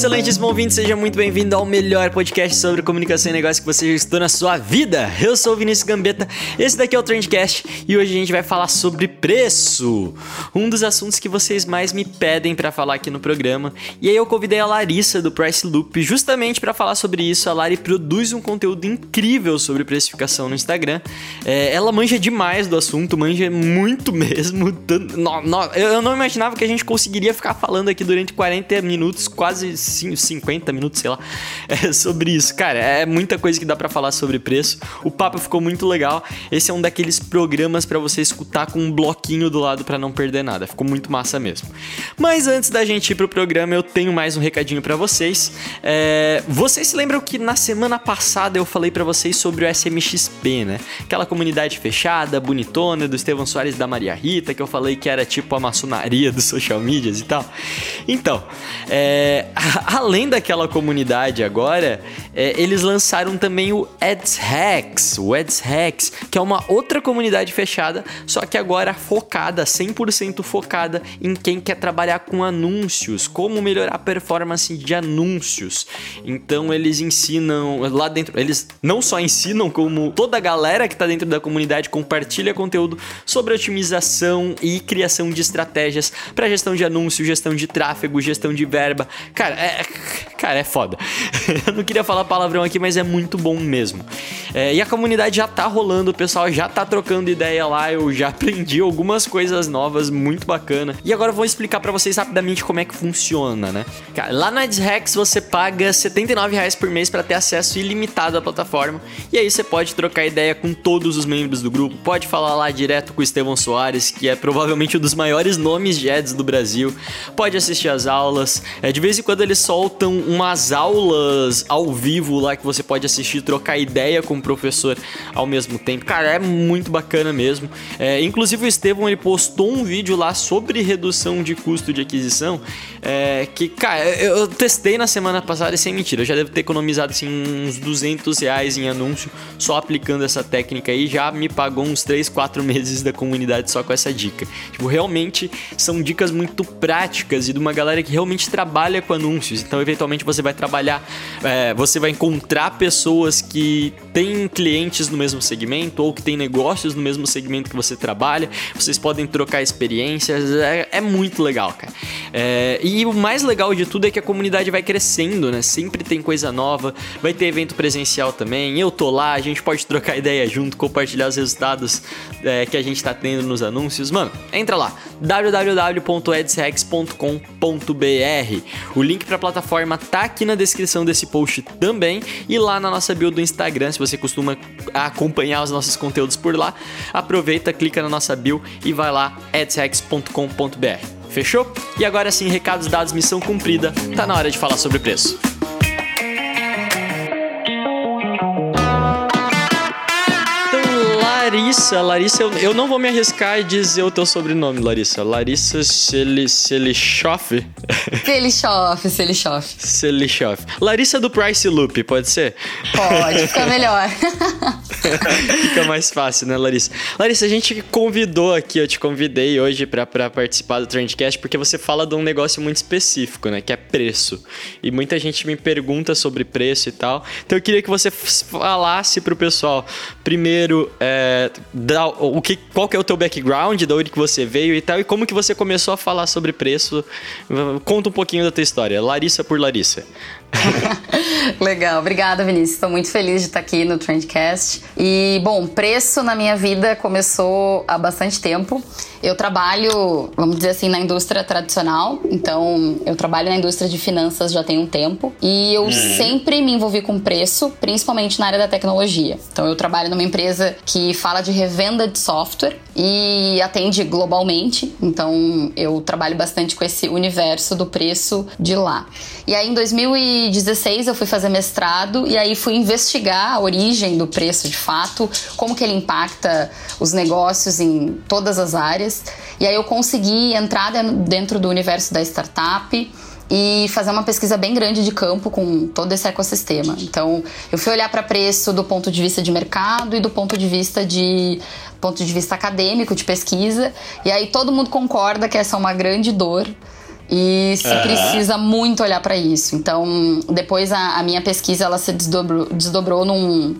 Excelentíssimo ouvinte, seja muito bem-vindo ao melhor podcast sobre comunicação e negócio que você já estudou na sua vida. Eu sou o Vinícius Gambetta, esse daqui é o Trendcast e hoje a gente vai falar sobre preço, um dos assuntos que vocês mais me pedem para falar aqui no programa. E aí eu convidei a Larissa do Price Loop justamente para falar sobre isso. A Lari produz um conteúdo incrível sobre precificação no Instagram. É, ela manja demais do assunto, manja muito mesmo. Eu não imaginava que a gente conseguiria ficar falando aqui durante 40 minutos, quase cin- 50 minutos, sei lá, é, sobre isso. Cara, é muita coisa que dá pra falar sobre preço. O papo ficou muito legal. Esse é um daqueles programas pra você escutar com um bloquinho do lado pra não perder nada. Ficou muito massa mesmo. Mas antes da gente ir pro programa, eu tenho mais um recadinho pra vocês. É, vocês se lembram que na semana passada eu falei pra vocês sobre o SMXP, né? Aquela comunidade fechada, bonitona, do Estevão Soares da Maria Rita, que eu falei que era tipo a maçonaria dos social medias e tal. Então, é, além daquela comunidade agora, é, eles lançaram também o Ads Hacks, o Ads Hacks, que é uma outra comunidade fechada, só que agora focada, 100% focada em quem quer trabalhar com anúncios, como melhorar a performance de anúncios. Então eles ensinam lá dentro, eles não só ensinam, como toda a galera que tá dentro da comunidade compartilha conteúdo sobre otimização e criação de estratégias para gestão de anúncio, gestão de tráfego, gestão de verba. Cara, é, cara, é foda. Eu não queria falar palavrão aqui, mas é muito bom mesmo. É, e a comunidade já tá rolando, o pessoal já tá trocando ideia lá, eu já aprendi algumas coisas novas, muito bacana. E agora eu vou explicar para vocês rapidamente como é que funciona, né? Lá na AdsHacks você paga 79 reais por mês para ter acesso ilimitado à plataforma. E aí você pode trocar ideia com todos os membros do grupo, pode falar lá direto com o Estevão Soares, que é provavelmente um dos maiores nomes de ads do Brasil. Pode assistir as aulas. É, de vez em quando eles soltam umas aulas ao vivo lá que você pode assistir, trocar ideia com o professor ao mesmo tempo. Cara, é muito bacana mesmo. É, inclusive o Estevão ele postou um vídeo lá sobre redução de custo de aquisição. é, que, cara, eu, eu testei na semana passada e sem mentira, eu já devo ter economizado assim, uns 200 reais em anúncio só aplicando essa técnica aí. Já me pagou uns 3, 4 meses da comunidade só com essa dica. Tipo, realmente são dicas muito práticas e de uma galera que realmente trabalha com anúncios. Então, eventualmente, você vai trabalhar, é, você vai encontrar pessoas que têm clientes no mesmo segmento ou que têm negócios no mesmo segmento que você trabalha. Vocês podem trocar experiências. É, é muito legal, cara. É, e o mais legal de tudo é que a comunidade vai crescendo, né? Sempre tem coisa nova. Vai ter evento presencial também. Eu tô lá, a gente pode trocar ideia junto, compartilhar os resultados é, que a gente tá tendo nos anúncios. Mano, entra lá www.adshex.com.br. O link para plataforma tá aqui na descrição desse post também e lá na nossa bio do Instagram, se você costuma acompanhar os nossos conteúdos por lá, aproveita, clica na nossa bio e vai lá adshex.com.br. Fechou? E agora sim, recados dados, missão cumprida. Tá na hora de falar sobre preço. Larissa, Larissa, eu, eu não vou me arriscar e dizer o teu sobrenome, Larissa. Larissa Seli- Selichoff? Selichoff, Selichoff. Selichoff. Larissa do Price Loop, pode ser? Pode, fica melhor. Fica mais fácil, né, Larissa? Larissa, a gente convidou aqui, eu te convidei hoje pra, pra participar do Trendcast porque você fala de um negócio muito específico, né? Que é preço. E muita gente me pergunta sobre preço e tal. Então eu queria que você falasse pro pessoal, primeiro, é, da- o que, qual que é o teu background, da onde que você veio e tal, e como que você começou a falar sobre preço. Conta um pouquinho da tua história. Larissa por Larissa. Legal, obrigada, Vinícius. Estou muito feliz de estar aqui no Trendcast. E, bom, preço na minha vida começou há bastante tempo. Eu trabalho, vamos dizer assim, na indústria tradicional. Então, eu trabalho na indústria de finanças já tem um tempo. E eu sempre me envolvi com preço, principalmente na área da tecnologia. Então, eu trabalho numa empresa que fala de revenda de software e atende globalmente. Então eu trabalho bastante com esse universo do preço de lá. E aí em 2016 eu fui fazer mestrado e aí fui investigar a origem do preço de fato, como que ele impacta os negócios em todas as áreas. E aí eu consegui entrar dentro do universo da startup e fazer uma pesquisa bem grande de campo com todo esse ecossistema. Então, eu fui olhar para preço do ponto de vista de mercado e do ponto de vista de ponto de vista acadêmico de pesquisa, e aí todo mundo concorda que essa é uma grande dor e se uhum. precisa muito olhar para isso. Então, depois a, a, minha pesquisa ela se desdobrou, desdobrou num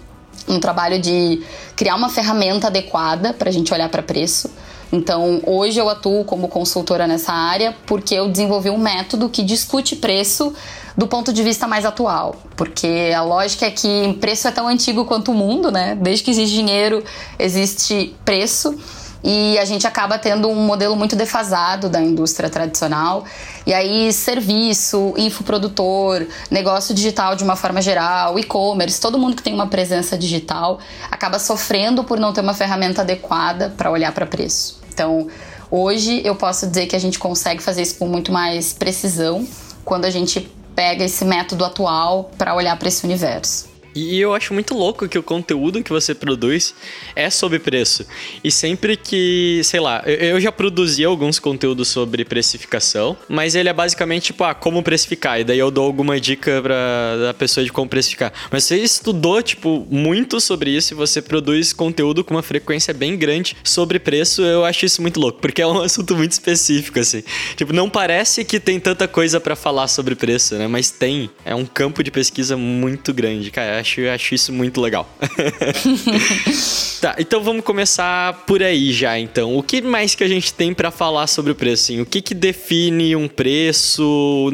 um trabalho de criar uma ferramenta adequada para a gente olhar para preço. Então, hoje eu atuo como consultora nessa área porque eu desenvolvi um método que discute preço do ponto de vista mais atual, porque a lógica é que preço é tão antigo quanto o mundo, né? Desde que existe dinheiro, existe preço e a gente acaba tendo um modelo muito defasado da indústria tradicional. E aí, serviço, infoprodutor, negócio digital de uma forma geral, e-commerce, todo mundo que tem uma presença digital acaba sofrendo por não ter uma ferramenta adequada para olhar para preço. Então, hoje eu posso dizer que a gente consegue fazer isso com muito mais precisão quando a gente pega esse método atual para olhar para esse universo. E eu acho muito louco que o conteúdo que você produz é sobre preço. E sempre que, sei lá, eu já produzi alguns conteúdos sobre precificação, mas ele é basicamente tipo, ah, como precificar. E daí eu dou alguma dica pra a pessoa de como precificar. Mas você estudou, tipo, muito sobre isso e você produz conteúdo com uma frequência bem grande sobre preço. Eu acho isso muito louco, porque é um assunto muito específico, assim. Tipo, não parece que tem tanta coisa para falar sobre preço, né? Mas tem. É um campo de pesquisa muito grande, cara acho, acho isso muito legal. tá, então vamos começar por aí já, então. O que mais que a gente tem para falar sobre o preço? Assim? O que que define um preço?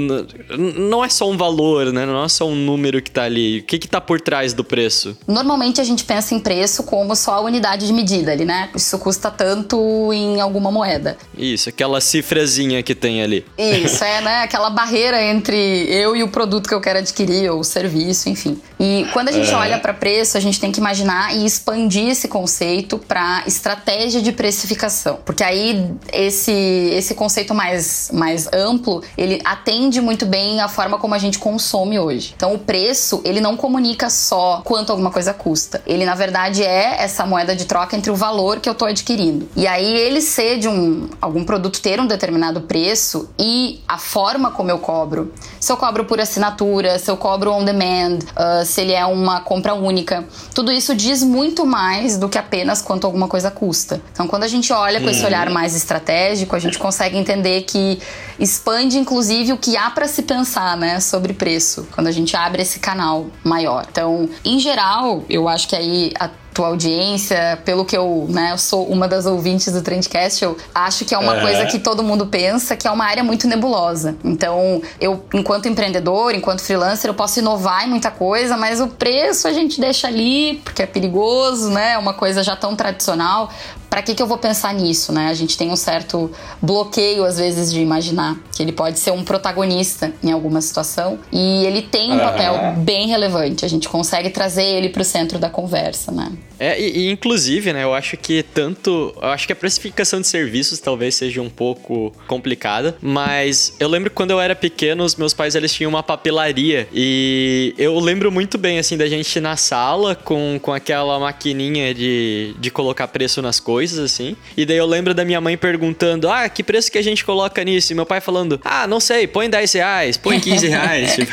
Não é só um valor, né? Não é só um número que tá ali. O que que tá por trás do preço? Normalmente a gente pensa em preço como só a unidade de medida ali, né? Isso custa tanto em alguma moeda. Isso, aquela cifrazinha que tem ali. Isso, é, né? Aquela barreira entre eu e o produto que eu quero adquirir, ou o serviço, enfim. E quando a gente é. olha para preço, a gente tem que imaginar e expandir esse conceito para estratégia de precificação, porque aí esse esse conceito mais mais amplo ele atende muito bem a forma como a gente consome hoje. Então o preço ele não comunica só quanto alguma coisa custa. Ele na verdade é essa moeda de troca entre o valor que eu estou adquirindo. E aí ele ser de um algum produto ter um determinado preço e a forma como eu cobro. Se eu cobro por assinatura, se eu cobro on demand, uh, se ele é uma compra única. Tudo isso diz muito mais do que apenas quanto alguma coisa custa. Então, quando a gente olha com esse uhum. olhar mais estratégico, a gente consegue entender que expande inclusive o que há para se pensar, né, sobre preço, quando a gente abre esse canal maior. Então, em geral, eu acho que aí a tua audiência, pelo que eu, né, eu sou uma das ouvintes do Trendcast, eu acho que é uma coisa que todo mundo pensa que é uma área muito nebulosa. Então, eu, enquanto empreendedor, enquanto freelancer, eu posso inovar em muita coisa, mas o preço a gente deixa ali, porque é perigoso, né? É uma coisa já tão tradicional para que, que eu vou pensar nisso, né? A gente tem um certo bloqueio, às vezes, de imaginar que ele pode ser um protagonista em alguma situação e ele tem um papel bem relevante. A gente consegue trazer ele para o centro da conversa, né? É, e, e, inclusive, né, eu acho que tanto. Eu acho que a precificação de serviços talvez seja um pouco complicada, mas eu lembro que quando eu era pequeno, os meus pais eles tinham uma papelaria e eu lembro muito bem, assim, da gente na sala com, com aquela maquininha de, de colocar preço nas coisas, assim. E daí eu lembro da minha mãe perguntando: ah, que preço que a gente coloca nisso? E meu pai falando: ah, não sei, põe 10 reais, põe 15 reais. tipo,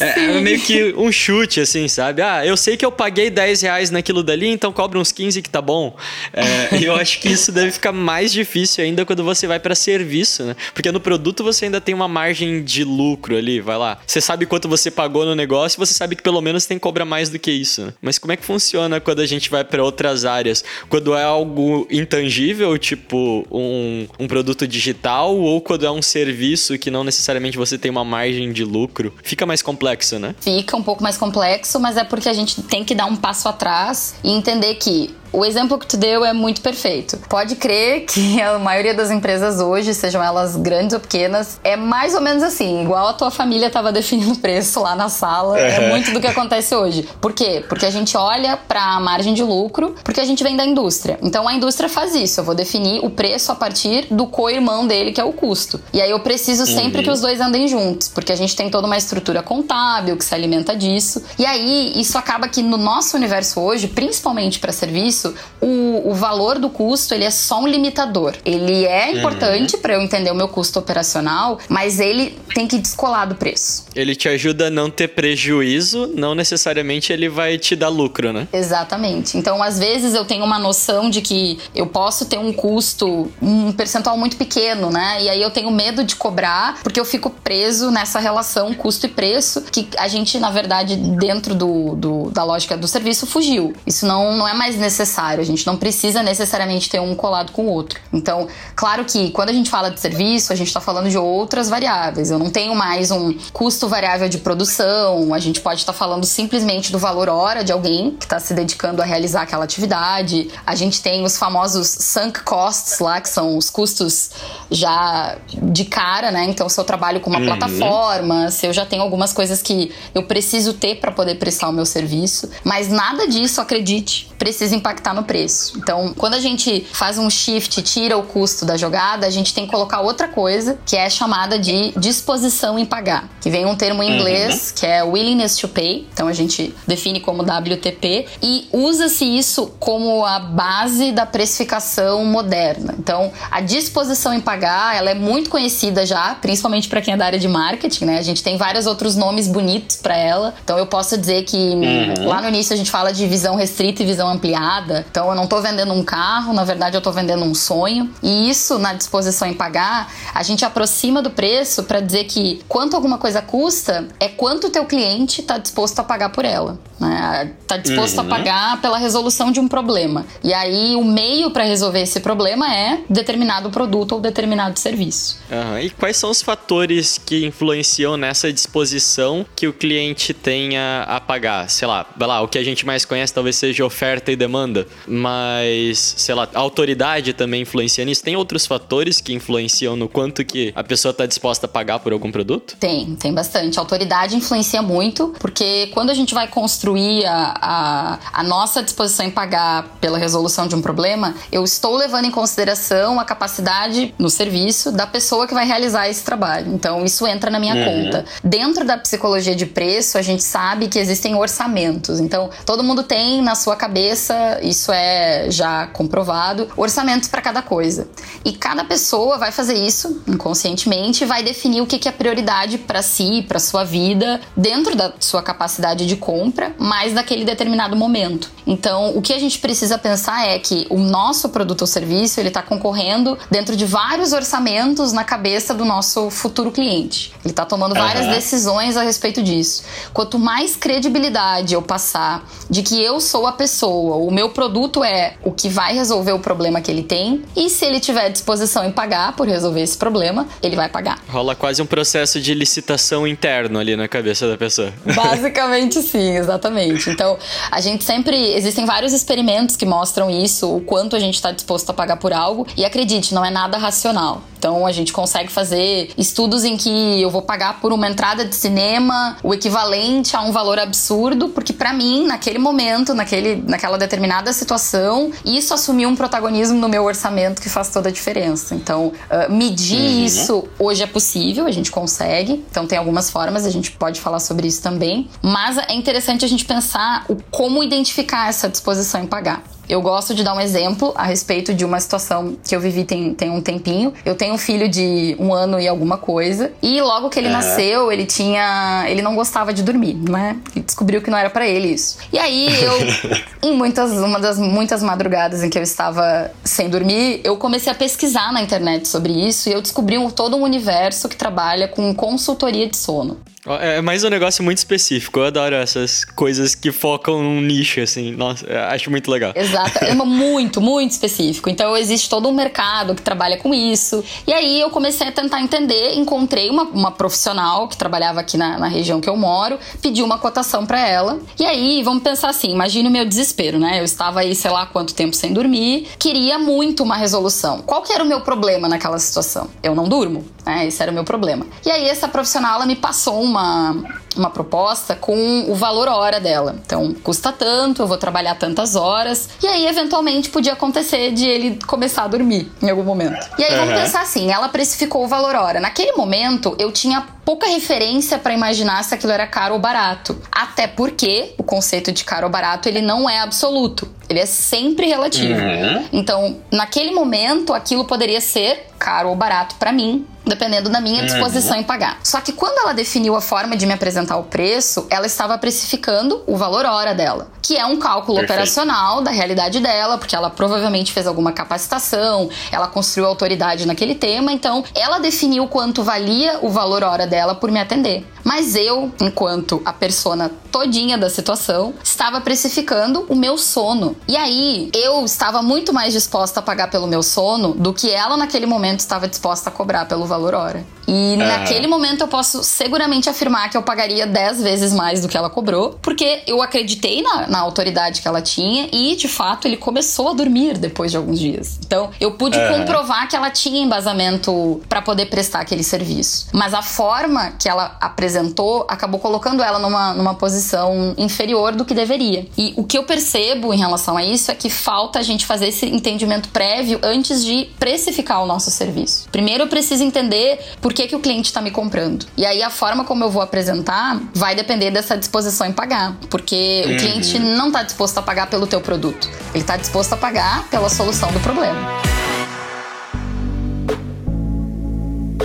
é, é meio que um chute, assim, sabe? Ah, eu sei que eu paguei 10 reais naquilo dali ali, então cobra uns 15 que tá bom. É, eu acho que isso deve ficar mais difícil ainda quando você vai para serviço, né? Porque no produto você ainda tem uma margem de lucro ali, vai lá. Você sabe quanto você pagou no negócio, você sabe que pelo menos tem que cobrar mais do que isso. Né? Mas como é que funciona quando a gente vai para outras áreas? Quando é algo intangível, tipo um, um produto digital, ou quando é um serviço que não necessariamente você tem uma margem de lucro, fica mais complexo, né? Fica um pouco mais complexo, mas é porque a gente tem que dar um passo atrás e entender que O exemplo que tu deu é muito perfeito. Pode crer que a maioria das empresas hoje, sejam elas grandes ou pequenas, é mais ou menos assim, igual a tua família estava definindo o preço lá na sala. É muito do que acontece hoje. Por quê? Porque a gente olha para a margem de lucro, porque a gente vem da indústria. Então a indústria faz isso. Eu vou definir o preço a partir do co-irmão dele, que é o custo. E aí eu preciso sempre uhum. que os dois andem juntos, porque a gente tem toda uma estrutura contábil que se alimenta disso. E aí isso acaba que no nosso universo hoje, principalmente para serviço, o, o valor do custo ele é só um limitador. Ele é uhum. importante uhum. para eu entender o meu custo operacional, mas ele tem que descolar do preço. Ele te ajuda a não ter prejuízo, não necessariamente ele vai te dar lucro, né? Exatamente. Então, às vezes eu tenho uma noção de que eu posso ter um custo, um percentual muito pequeno, né? E aí eu tenho medo de cobrar, porque eu fico preso nessa relação custo e preço, que a gente, na verdade, dentro do, do da lógica do serviço, fugiu. Isso não, não é mais necessário. A gente não precisa necessariamente ter um colado com o outro. Então, claro que quando a gente fala de serviço, a gente está falando de outras variáveis. Eu não tenho mais um custo variável de produção, a gente pode estar tá falando simplesmente do valor hora de alguém que está se dedicando a realizar aquela atividade. A gente tem os famosos sunk costs lá, que são os custos já de cara, né? Então, se eu trabalho com uma uhum. plataforma, se eu já tenho algumas coisas que eu preciso ter para poder prestar o meu serviço, mas nada disso, acredite, precisa impactar no preço. Então, quando a gente faz um shift, tira o custo da jogada, a gente tem que colocar outra coisa, que é chamada de disposição em pagar, que vem um termo em inglês, uhum. que é willingness to pay. Então, a gente define como WTP e usa-se isso como a base da precificação moderna. Então, a disposição em pagar, ela é muito conhecida já, principalmente para quem é da área de marketing, né? A gente tem vários outros nomes bonitos para ela. Então, eu posso dizer que uhum. lá no início a gente fala de visão restrita e visão ampliada. Então, eu não estou vendendo um carro, na verdade eu estou vendendo um sonho. E isso na disposição em pagar, a gente aproxima do preço para dizer que quanto alguma coisa custa é quanto o teu cliente está disposto a pagar por ela. Né? Tá disposto uhum. a pagar pela resolução de um problema. E aí o meio para resolver esse problema é determinado produto ou determinado serviço. Uhum. E quais são os fatores que influenciam nessa disposição que o cliente tenha a pagar? Sei lá, vai lá, o que a gente mais conhece talvez seja oferta e demanda, mas sei lá, a autoridade também influencia nisso. Tem outros fatores que influenciam no quanto que a pessoa está disposta a pagar por algum produto? Tem, tem bastante. A autoridade influencia muito, porque quando a gente vai construir construir a, a, a nossa disposição em pagar pela resolução de um problema, eu estou levando em consideração a capacidade no serviço da pessoa que vai realizar esse trabalho. Então, isso entra na minha uhum. conta. Dentro da psicologia de preço, a gente sabe que existem orçamentos. Então, todo mundo tem na sua cabeça, isso é já comprovado, orçamentos para cada coisa. E cada pessoa vai fazer isso inconscientemente e vai definir o que é prioridade para si, para sua vida, dentro da sua capacidade de compra mais naquele determinado momento. Então, o que a gente precisa pensar é que o nosso produto ou serviço ele está concorrendo dentro de vários orçamentos na cabeça do nosso futuro cliente. Ele está tomando várias decisões a respeito disso. Quanto mais credibilidade eu passar de que eu sou a pessoa, o meu produto é o que vai resolver o problema que ele tem, e se ele tiver disposição em pagar por resolver esse problema, ele vai pagar. Rola quase um processo de licitação interno ali na cabeça da pessoa. Basicamente sim, exatamente. Então, a gente sempre. Existem vários experimentos que mostram isso, o quanto a gente está disposto a pagar por algo. E acredite, não é nada racional. Então, a gente consegue fazer estudos em que eu vou pagar por uma entrada de cinema o equivalente a um valor absurdo, porque para mim, naquele momento, naquele, naquela determinada situação, isso assumiu um protagonismo no meu orçamento que faz toda a diferença. Então, uh, medir uhum. isso hoje é possível, a gente consegue. Então, tem algumas formas, a gente pode falar sobre isso também. Mas é interessante a gente pensar o como identificar essa disposição em pagar. Eu gosto de dar um exemplo a respeito de uma situação que eu vivi tem, tem um tempinho. Eu tenho um filho de um ano e alguma coisa. E logo que ele nasceu, ele tinha. Ele não gostava de dormir, né? E descobriu que não era para ele isso. E aí eu, em muitas, uma das muitas madrugadas em que eu estava sem dormir, eu comecei a pesquisar na internet sobre isso e eu descobri um, todo um universo que trabalha com consultoria de sono. É mais um negócio muito específico. Eu adoro essas coisas que focam num nicho, assim. Nossa, eu acho muito legal. Exato. É muito, muito específico. Então, existe todo um mercado que trabalha com isso. E aí, eu comecei a tentar entender. Encontrei uma, uma profissional que trabalhava aqui na, na região que eu moro. Pedi uma cotação para ela. E aí, vamos pensar assim. Imagine o meu desespero, né? Eu estava aí, sei lá quanto tempo sem dormir. Queria muito uma resolução. Qual que era o meu problema naquela situação? Eu não durmo. Né? Esse era o meu problema. E aí, essa profissional, ela me passou uma uma, uma proposta com o valor hora dela. Então, custa tanto, eu vou trabalhar tantas horas. E aí, eventualmente, podia acontecer de ele começar a dormir em algum momento. E aí, uhum. vamos pensar assim: ela precificou o valor hora. Naquele momento, eu tinha pouca referência para imaginar se aquilo era caro ou barato. Até porque o conceito de caro ou barato ele não é absoluto. Ele é sempre relativo. Uhum. Então, naquele momento, aquilo poderia ser caro ou barato para mim, dependendo da minha disposição uhum. em pagar. Só que quando ela definiu a forma de me apresentar o preço, ela estava precificando o valor hora dela, que é um cálculo Perfeito. operacional da realidade dela, porque ela provavelmente fez alguma capacitação, ela construiu autoridade naquele tema, então ela definiu quanto valia o valor hora dela por me atender. Mas eu, enquanto a persona todinha da situação, estava precificando o meu sono. E aí, eu estava muito mais disposta a pagar pelo meu sono do que ela naquele momento estava disposta a cobrar pelo valor hora. E naquele momento eu posso seguramente afirmar que eu pagaria 10 vezes mais do que ela cobrou, porque eu acreditei na, na, autoridade que ela tinha e, de fato, ele começou a dormir depois de alguns dias. Então, eu pude comprovar que ela tinha embasamento para poder prestar aquele serviço. Mas a forma que ela apresentou acabou colocando ela numa, numa posição inferior do que deveria. E o que eu percebo em relação a isso é que falta a gente fazer esse entendimento prévio antes de precificar o nosso serviço. Primeiro, eu preciso entender por que, que o cliente está me comprando. E aí a forma como eu vou apresentar vai depender dessa disposição em pagar. Porque uhum. o cliente não está disposto a pagar pelo teu produto. Ele está disposto a pagar pela solução do problema.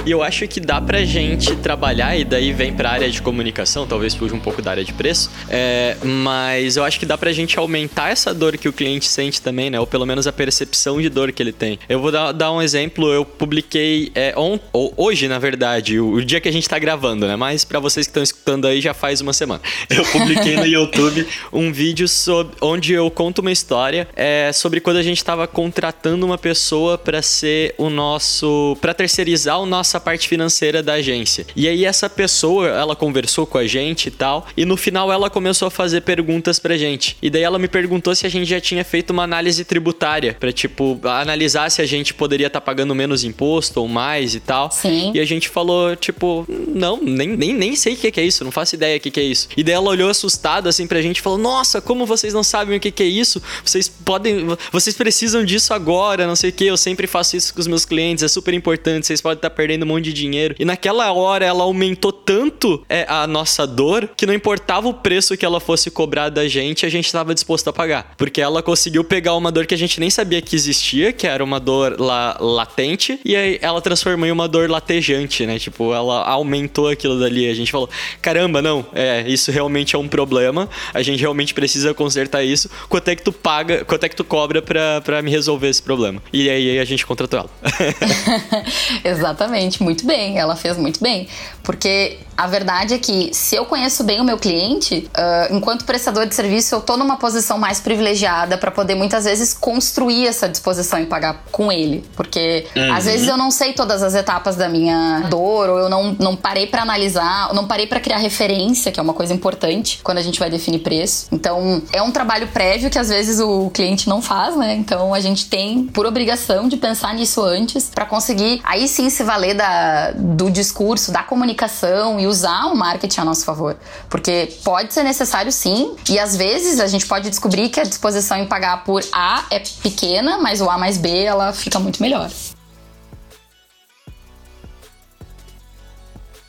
E eu acho que dá pra gente trabalhar, e daí vem pra área de comunicação, talvez fuja um pouco da área de preço, é, mas eu acho que dá pra gente aumentar essa dor que o cliente sente também, né? Ou pelo menos a percepção de dor que ele tem. Eu vou dar, dar um exemplo, eu publiquei é, on, hoje, na verdade, o, o, dia que a gente tá gravando, né? Mas para vocês que estão escutando aí já faz uma semana. Eu publiquei no YouTube um vídeo sobre, onde eu conto uma história é, sobre quando a gente tava contratando uma pessoa para ser o nosso. para terceirizar o nosso nossa parte financeira da agência. E aí essa pessoa, ela conversou com a gente e tal, e no final ela começou a fazer perguntas pra gente. E daí ela me perguntou se a gente já tinha feito uma análise tributária, pra tipo, analisar se a gente poderia estar tá pagando menos imposto ou mais e tal. Sim. E a gente falou, tipo, não, nem, nem, nem sei o que é isso, não faço ideia o que é isso. E daí ela olhou assustada assim pra gente e falou: Nossa, como vocês não sabem o que é isso? Vocês podem. Vocês precisam disso agora, não sei o que. Eu sempre faço isso com os meus clientes, é super importante, vocês podem estar tá perdendo um monte de dinheiro. E naquela hora ela aumentou tanto é, a nossa dor que não importava o preço que ela fosse cobrar da gente, a gente estava disposto a pagar. Porque ela conseguiu pegar uma dor que a gente nem sabia que existia, que era uma dor la latente, e aí ela transformou em uma dor latejante, né? Tipo, ela aumentou aquilo dali. A gente falou: caramba, não, é, isso realmente é um problema, a gente realmente precisa consertar isso. Quanto é que tu paga, quanto é que tu cobra pra, pra me resolver esse problema? E aí a gente contratou ela. Exatamente muito bem, ela fez muito bem. Porque a verdade é que se eu conheço bem o meu cliente, uh, enquanto prestador de serviço, eu tô numa posição mais privilegiada para poder muitas vezes construir essa disposição em pagar com ele. Porque uhum. às vezes eu não sei todas as etapas da minha dor, ou eu não, não parei para analisar, não parei para criar referência, que é uma coisa importante quando a gente vai definir preço. Então é um trabalho prévio que às vezes o cliente não faz, né? Então a gente tem por obrigação de pensar nisso antes para conseguir aí sim se valer da, do discurso, da comunicação e usar o marketing a nosso favor. Porque pode ser necessário sim, e às vezes a gente pode descobrir que a disposição em pagar por A é pequena, mas o A mais B ela fica muito melhor.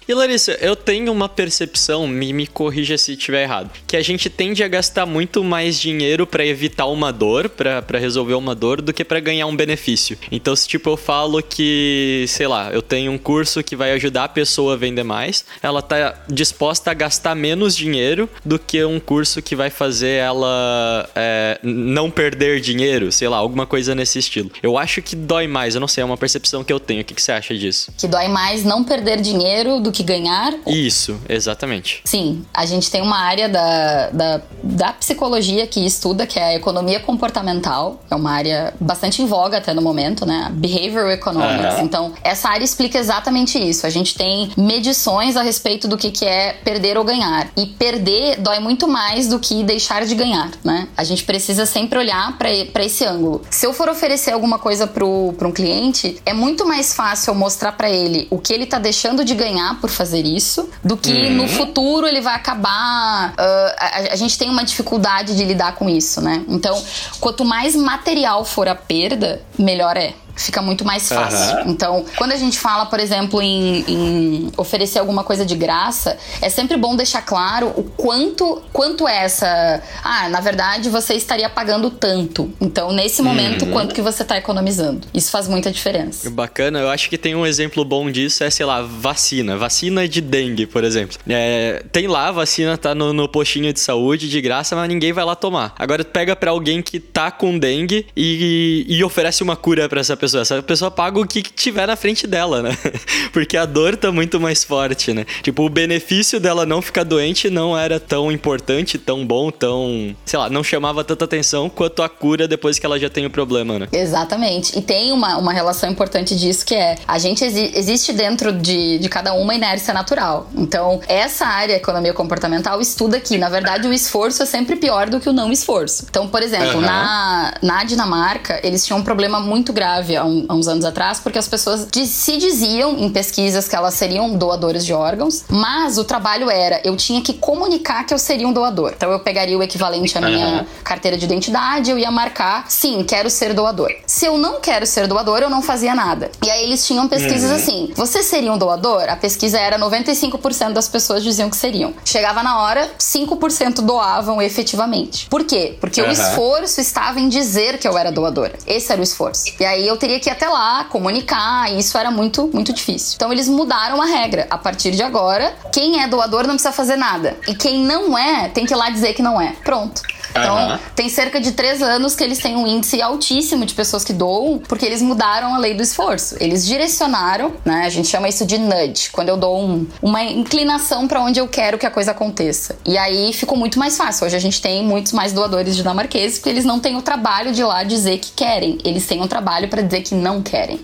E Larissa, eu tenho uma percepção, me, me corrija se estiver errado, que a gente tende a gastar muito mais dinheiro para evitar uma dor, para resolver uma dor, do que para ganhar um benefício. Então, se tipo eu falo que, sei lá, eu tenho um curso que vai ajudar a pessoa a vender mais, ela tá disposta a gastar menos dinheiro do que um curso que vai fazer ela é, não perder dinheiro, sei lá, alguma coisa nesse estilo. Eu acho que dói mais, eu não sei, é uma percepção que eu tenho. O que, que você acha disso? Que dói mais não perder dinheiro do do que ganhar? Isso, exatamente. Sim, a gente tem uma área da, da, da psicologia que estuda, que é a economia comportamental. É uma área bastante em voga até no momento, né? Behavioral Economics. Aham. Então, essa área explica exatamente isso. A gente tem medições a respeito do que, que é perder ou ganhar. E perder dói muito mais do que deixar de ganhar, né? A gente precisa sempre olhar para esse ângulo. Se eu for oferecer alguma coisa para um cliente, é muito mais fácil eu mostrar para ele o que ele tá deixando de ganhar por fazer isso, do que no futuro ele vai acabar. ah, a, a gente tem uma dificuldade de lidar com isso, né? Então, quanto mais material for a perda, melhor é. Fica muito mais fácil. Aham. Então, quando a gente fala, por exemplo, em, em oferecer alguma coisa de graça, é sempre bom deixar claro o quanto, quanto é essa. Ah, na verdade, você estaria pagando tanto. Então, nesse momento, quanto que você está economizando? Isso faz muita diferença. Bacana, eu acho que tem um exemplo bom disso, é, sei lá, vacina. Vacina de dengue, por exemplo. É, tem lá, a vacina tá no, no postinho de saúde de graça, mas ninguém vai lá tomar. Agora pega pra alguém que tá com dengue e, e oferece uma cura pra essa pessoa. Essa pessoa paga o que tiver na frente dela, né? Porque a dor tá muito mais forte, né? Tipo, o benefício dela não ficar doente não era tão importante, tão bom, tão. sei lá, não chamava tanta atenção quanto a cura depois que ela já tem o problema, né? Exatamente. E tem uma, uma relação importante disso que é a gente exi- existe dentro de, de cada uma inércia natural. Então, essa área, economia comportamental, estuda que, na verdade, o esforço é sempre pior do que o não esforço. Então, por exemplo, Aham. na, na Dinamarca, eles tinham um problema muito grave há, um- há uns anos atrás, porque as pessoas de- se diziam em pesquisas que elas seriam doadores de órgãos, mas o trabalho era, eu tinha que comunicar que eu seria um doador. Então, eu pegaria o equivalente à minha Aham. carteira de identidade, eu ia marcar, sim, quero ser doador. Se eu não quero ser doador, eu não fazia nada. E aí eles tinham pesquisas assim: você seria um doador? A pesquisa era 95% das pessoas diziam que seriam. Chegava na hora, 5% doavam efetivamente. Por quê? Porque o Aham. esforço estava em dizer que eu era doadora. Esse era o esforço. E aí eu teria que ir até lá, comunicar, e isso era muito, muito difícil. Então eles mudaram a regra. A partir de agora, quem é doador não precisa fazer nada. E quem não é, tem que ir lá dizer que não é. Pronto. Então, Aham. tem cerca de três anos que eles têm um índice altíssimo de pessoas que doam, porque eles mudaram a lei do esforço. Eles direcionaram, né? A gente chama isso de nudge, quando eu dou um- uma inclinação para onde eu quero que a coisa aconteça. E aí ficou muito mais fácil. Hoje a gente tem muitos mais doadores dinamarqueses, porque eles não têm o trabalho de ir lá dizer que querem. Eles têm um trabalho para dizer que não querem.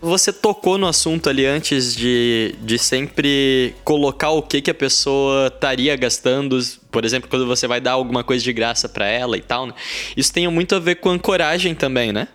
Você tocou no assunto ali antes de, de sempre colocar o que, que a pessoa estaria gastando, por exemplo, quando você vai dar alguma coisa de graça pra ela e tal, né? Isso tem muito a ver com ancoragem também, né?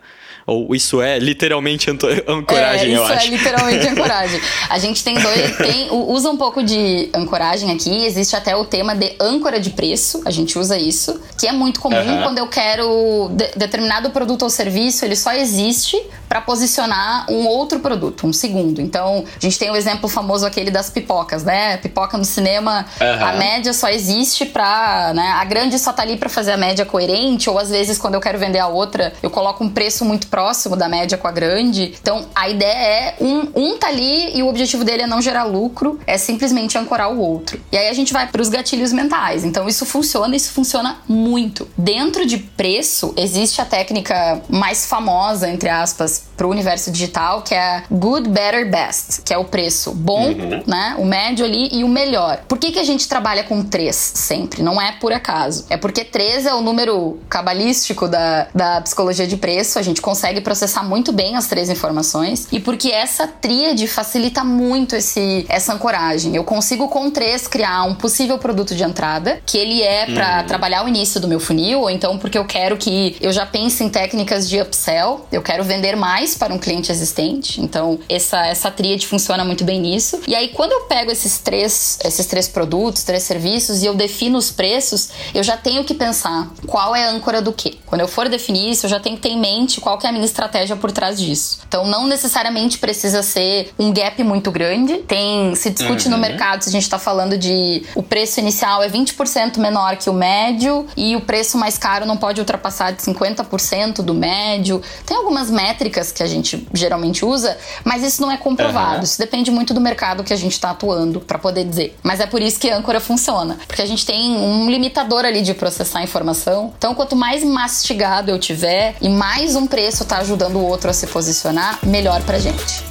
Ou isso é literalmente ancoragem, é, eu isso acho. é literalmente ancoragem. A gente tem dois, tem, usa um pouco de ancoragem aqui. Existe até o tema de âncora de preço. A gente usa isso, que é muito comum Aham. quando eu quero de- determinado produto ou serviço. Ele só existe para posicionar um outro produto, um segundo. Então, a gente tem o exemplo famoso aquele das pipocas, né? Pipoca no cinema, Aham. a média só existe pra, né? A grande só tá ali pra fazer a média coerente, ou às vezes quando eu quero vender a outra, eu coloco um preço muito próximo da média com a grande. Então, a ideia é um, um tá ali e o objetivo dele é não gerar lucro, é simplesmente ancorar o outro. E aí a gente vai pros gatilhos mentais. Então, isso funciona, isso funciona muito. Dentro de preço, existe a técnica mais famosa, entre aspas, pro universo digital, que é good, better, best, que é o preço bom, né? O médio ali e o melhor. Por que, que a gente trabalha com três sempre? Não é por acaso. É porque três é o número cabalístico da, da psicologia de preço. A gente consegue processar muito bem as três informações. E porque essa tríade facilita muito esse, essa ancoragem. Eu consigo com três criar um possível produto de entrada, que ele é para trabalhar o início do meu funil, ou então porque eu quero que eu já pense em técnicas de upsell, eu quero vender mais para um cliente existente. Então, essa, essa tríade funciona muito bem nisso. E aí, quando eu pego esses três, esses três produtos, três serviços e eu defino os preços, eu já tenho que pensar qual é a âncora do quê. Quando eu for definir isso, eu já tenho que ter em mente qual é a minha estratégia por trás disso. Então, não necessariamente precisa ser um gap muito grande. Tem, se discute no mercado se a gente tá falando de o preço inicial é 20% menor que o médio e o preço mais caro não pode ultrapassar de 50% do médio. Tem algumas métricas técnicas que a gente geralmente usa, mas isso não é comprovado. Aham. Isso depende muito do mercado que a gente está atuando para poder dizer. Mas é por isso que a âncora funciona, porque a gente tem um limitador ali de processar a informação. Então, quanto mais mastigado eu tiver e mais um preço tá ajudando o outro a se posicionar, melhor pra gente.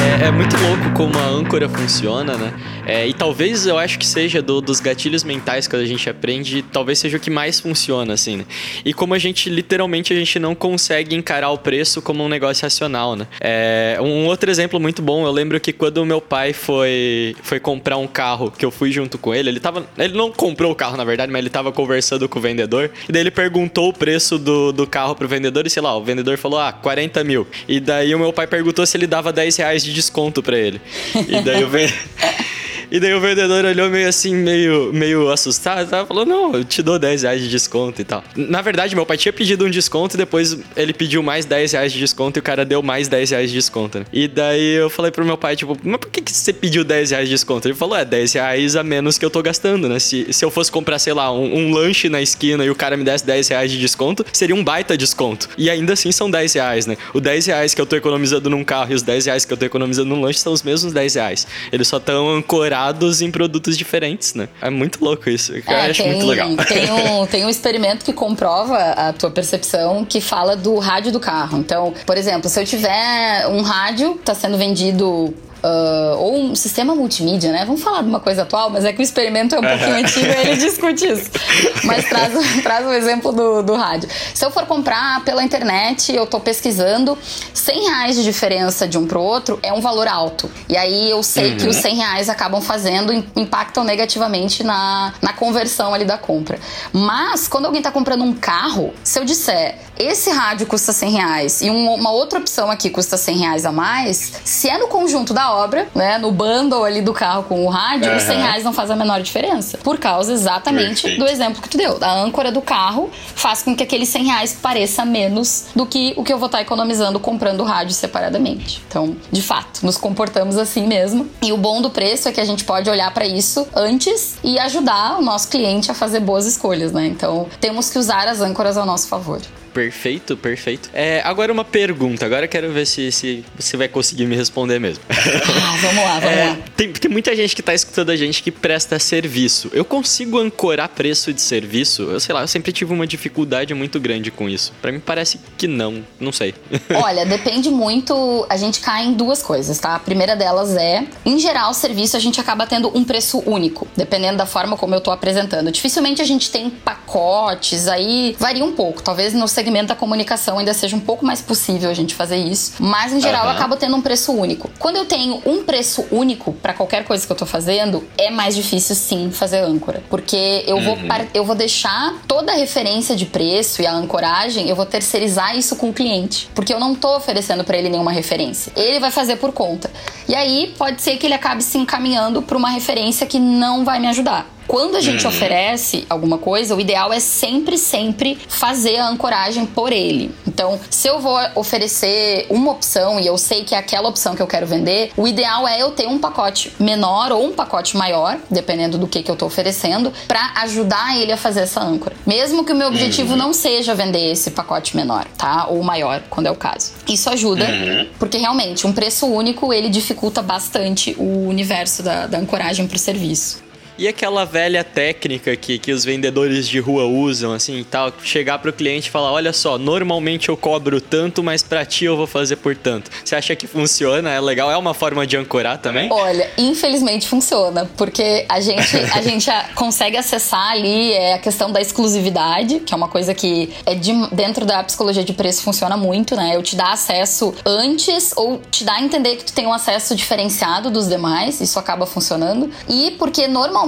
É, é muito louco como a âncora funciona, né? É, e talvez eu acho que seja do- dos gatilhos mentais que a gente aprende, talvez seja o que mais funciona, assim, né? E como a gente, literalmente, a gente não consegue encarar o preço como um negócio racional, né? É, um outro exemplo muito bom, eu lembro que quando o meu pai foi, foi comprar um carro, que eu fui junto com ele, ele tava. Ele não comprou o carro, na verdade, mas ele tava conversando com o vendedor. E daí ele perguntou o preço do, do carro pro vendedor e sei lá, o vendedor falou, ah, 40 mil. E daí o meu pai perguntou se ele dava 10 reais de desconto pra ele. E daí o vendedor. E daí o vendedor olhou meio assim, meio, meio assustado, tá? falou, não, eu te dou 10 reais de desconto e tal. Na verdade, meu pai tinha pedido um desconto e depois ele pediu mais 10 reais de desconto e o cara deu mais 10 reais de desconto, né? E daí eu falei pro meu pai, tipo, mas por que, que você pediu 10 reais de desconto? Ele falou, é 10 reais a menos que eu tô gastando, né? Se, se eu fosse comprar, sei lá, um, um lanche na esquina e o cara me desse 10 reais de desconto, seria um baita desconto. E ainda assim são 10 reais, né? O 10 reais que eu tô economizando num carro e os 10 reais que eu tô economizando num lanche são os mesmos 10 reais. Eles só estão ancorados em produtos diferentes, né? É muito louco isso. Eu É, acho tem, muito legal. Tem um, tem um experimento que comprova a tua percepção que fala do rádio do carro. Então, por exemplo, se eu tiver um rádio que está sendo vendido. Ah, ou um sistema multimídia, né? Vamos falar de uma coisa atual, mas é que o experimento é um pouquinho antigo e ele discute isso. Mas traz, traz o exemplo do, do rádio. Se eu for comprar pela internet, eu tô pesquisando, 100 reais de diferença de um pro outro é um valor alto. E aí eu sei que os 100 reais acabam fazendo, im- impactam negativamente na, na conversão ali da compra. Mas, quando alguém tá comprando um carro, se eu disser, esse rádio custa 100 reais e um- uma outra opção aqui custa 100 reais a mais, se é no conjunto da obra, né, no bundle ali do carro com o rádio, os 100 Aham. reais não faz a menor diferença. Por causa exatamente Perfeito. do exemplo que tu deu. A âncora do carro faz com que aqueles 100 reais pareça menos do que o que eu vou estar economizando comprando o rádio separadamente. Então, de fato, nos comportamos assim mesmo. E o bom do preço é que a gente pode olhar para isso antes e ajudar o nosso cliente a fazer boas escolhas, né? Então, temos que usar as âncoras ao nosso favor. Perfeito, perfeito. É, agora uma pergunta. Agora eu quero ver se, se você vai conseguir me responder mesmo. Ah, vamos lá, vamos É, lá. tem, tem muita gente que tá escutando a gente que presta serviço. Eu consigo ancorar preço de serviço? Eu sei lá, eu sempre tive uma dificuldade muito grande com isso. Pra mim parece que não, não sei. Olha, depende muito. A gente cai em duas coisas, tá? A primeira delas é, em geral, o serviço a gente acaba tendo um preço único, dependendo da forma como eu tô apresentando. Dificilmente a gente tem pacotes, aí varia um pouco. Talvez no segmento da comunicação ainda seja um pouco mais possível a gente fazer isso, mas em geral Aham. acaba tendo um preço único. Quando eu tenho um preço único pra qualquer coisa que eu tô fazendo, é mais difícil sim fazer âncora, porque eu vou par- eu vou deixar toda a referência de preço e a ancoragem, eu vou terceirizar isso com o cliente, porque eu não tô oferecendo pra ele nenhuma referência. Ele vai fazer por conta. E aí pode ser que ele acabe se encaminhando pra uma referência que não vai me ajudar. Quando a gente oferece alguma coisa, o ideal é sempre, sempre fazer a ancoragem por ele. Então, se eu vou oferecer uma opção e eu sei que é aquela opção que eu quero vender, o ideal é eu ter um pacote menor ou um pacote maior, dependendo do que, que eu tô oferecendo, pra ajudar ele a fazer essa âncora. Mesmo que o meu objetivo não seja vender esse pacote menor, tá? Ou maior, quando é o caso. Isso ajuda, porque realmente um preço único ele dificulta bastante o universo da, da ancoragem pro serviço. E aquela velha técnica que, que os vendedores de rua usam, assim e tal, chegar pro cliente e falar: olha só, normalmente eu cobro tanto, mas pra ti eu vou fazer por tanto. Você acha que funciona? É legal? É uma forma de ancorar também? Olha, infelizmente funciona, porque a gente, a gente consegue acessar ali é, a questão da exclusividade, que é uma coisa que é de- dentro da psicologia de preço funciona muito, né? Eu te dar acesso antes ou te dar a entender que tu tem um acesso diferenciado dos demais, isso acaba funcionando. E porque normalmente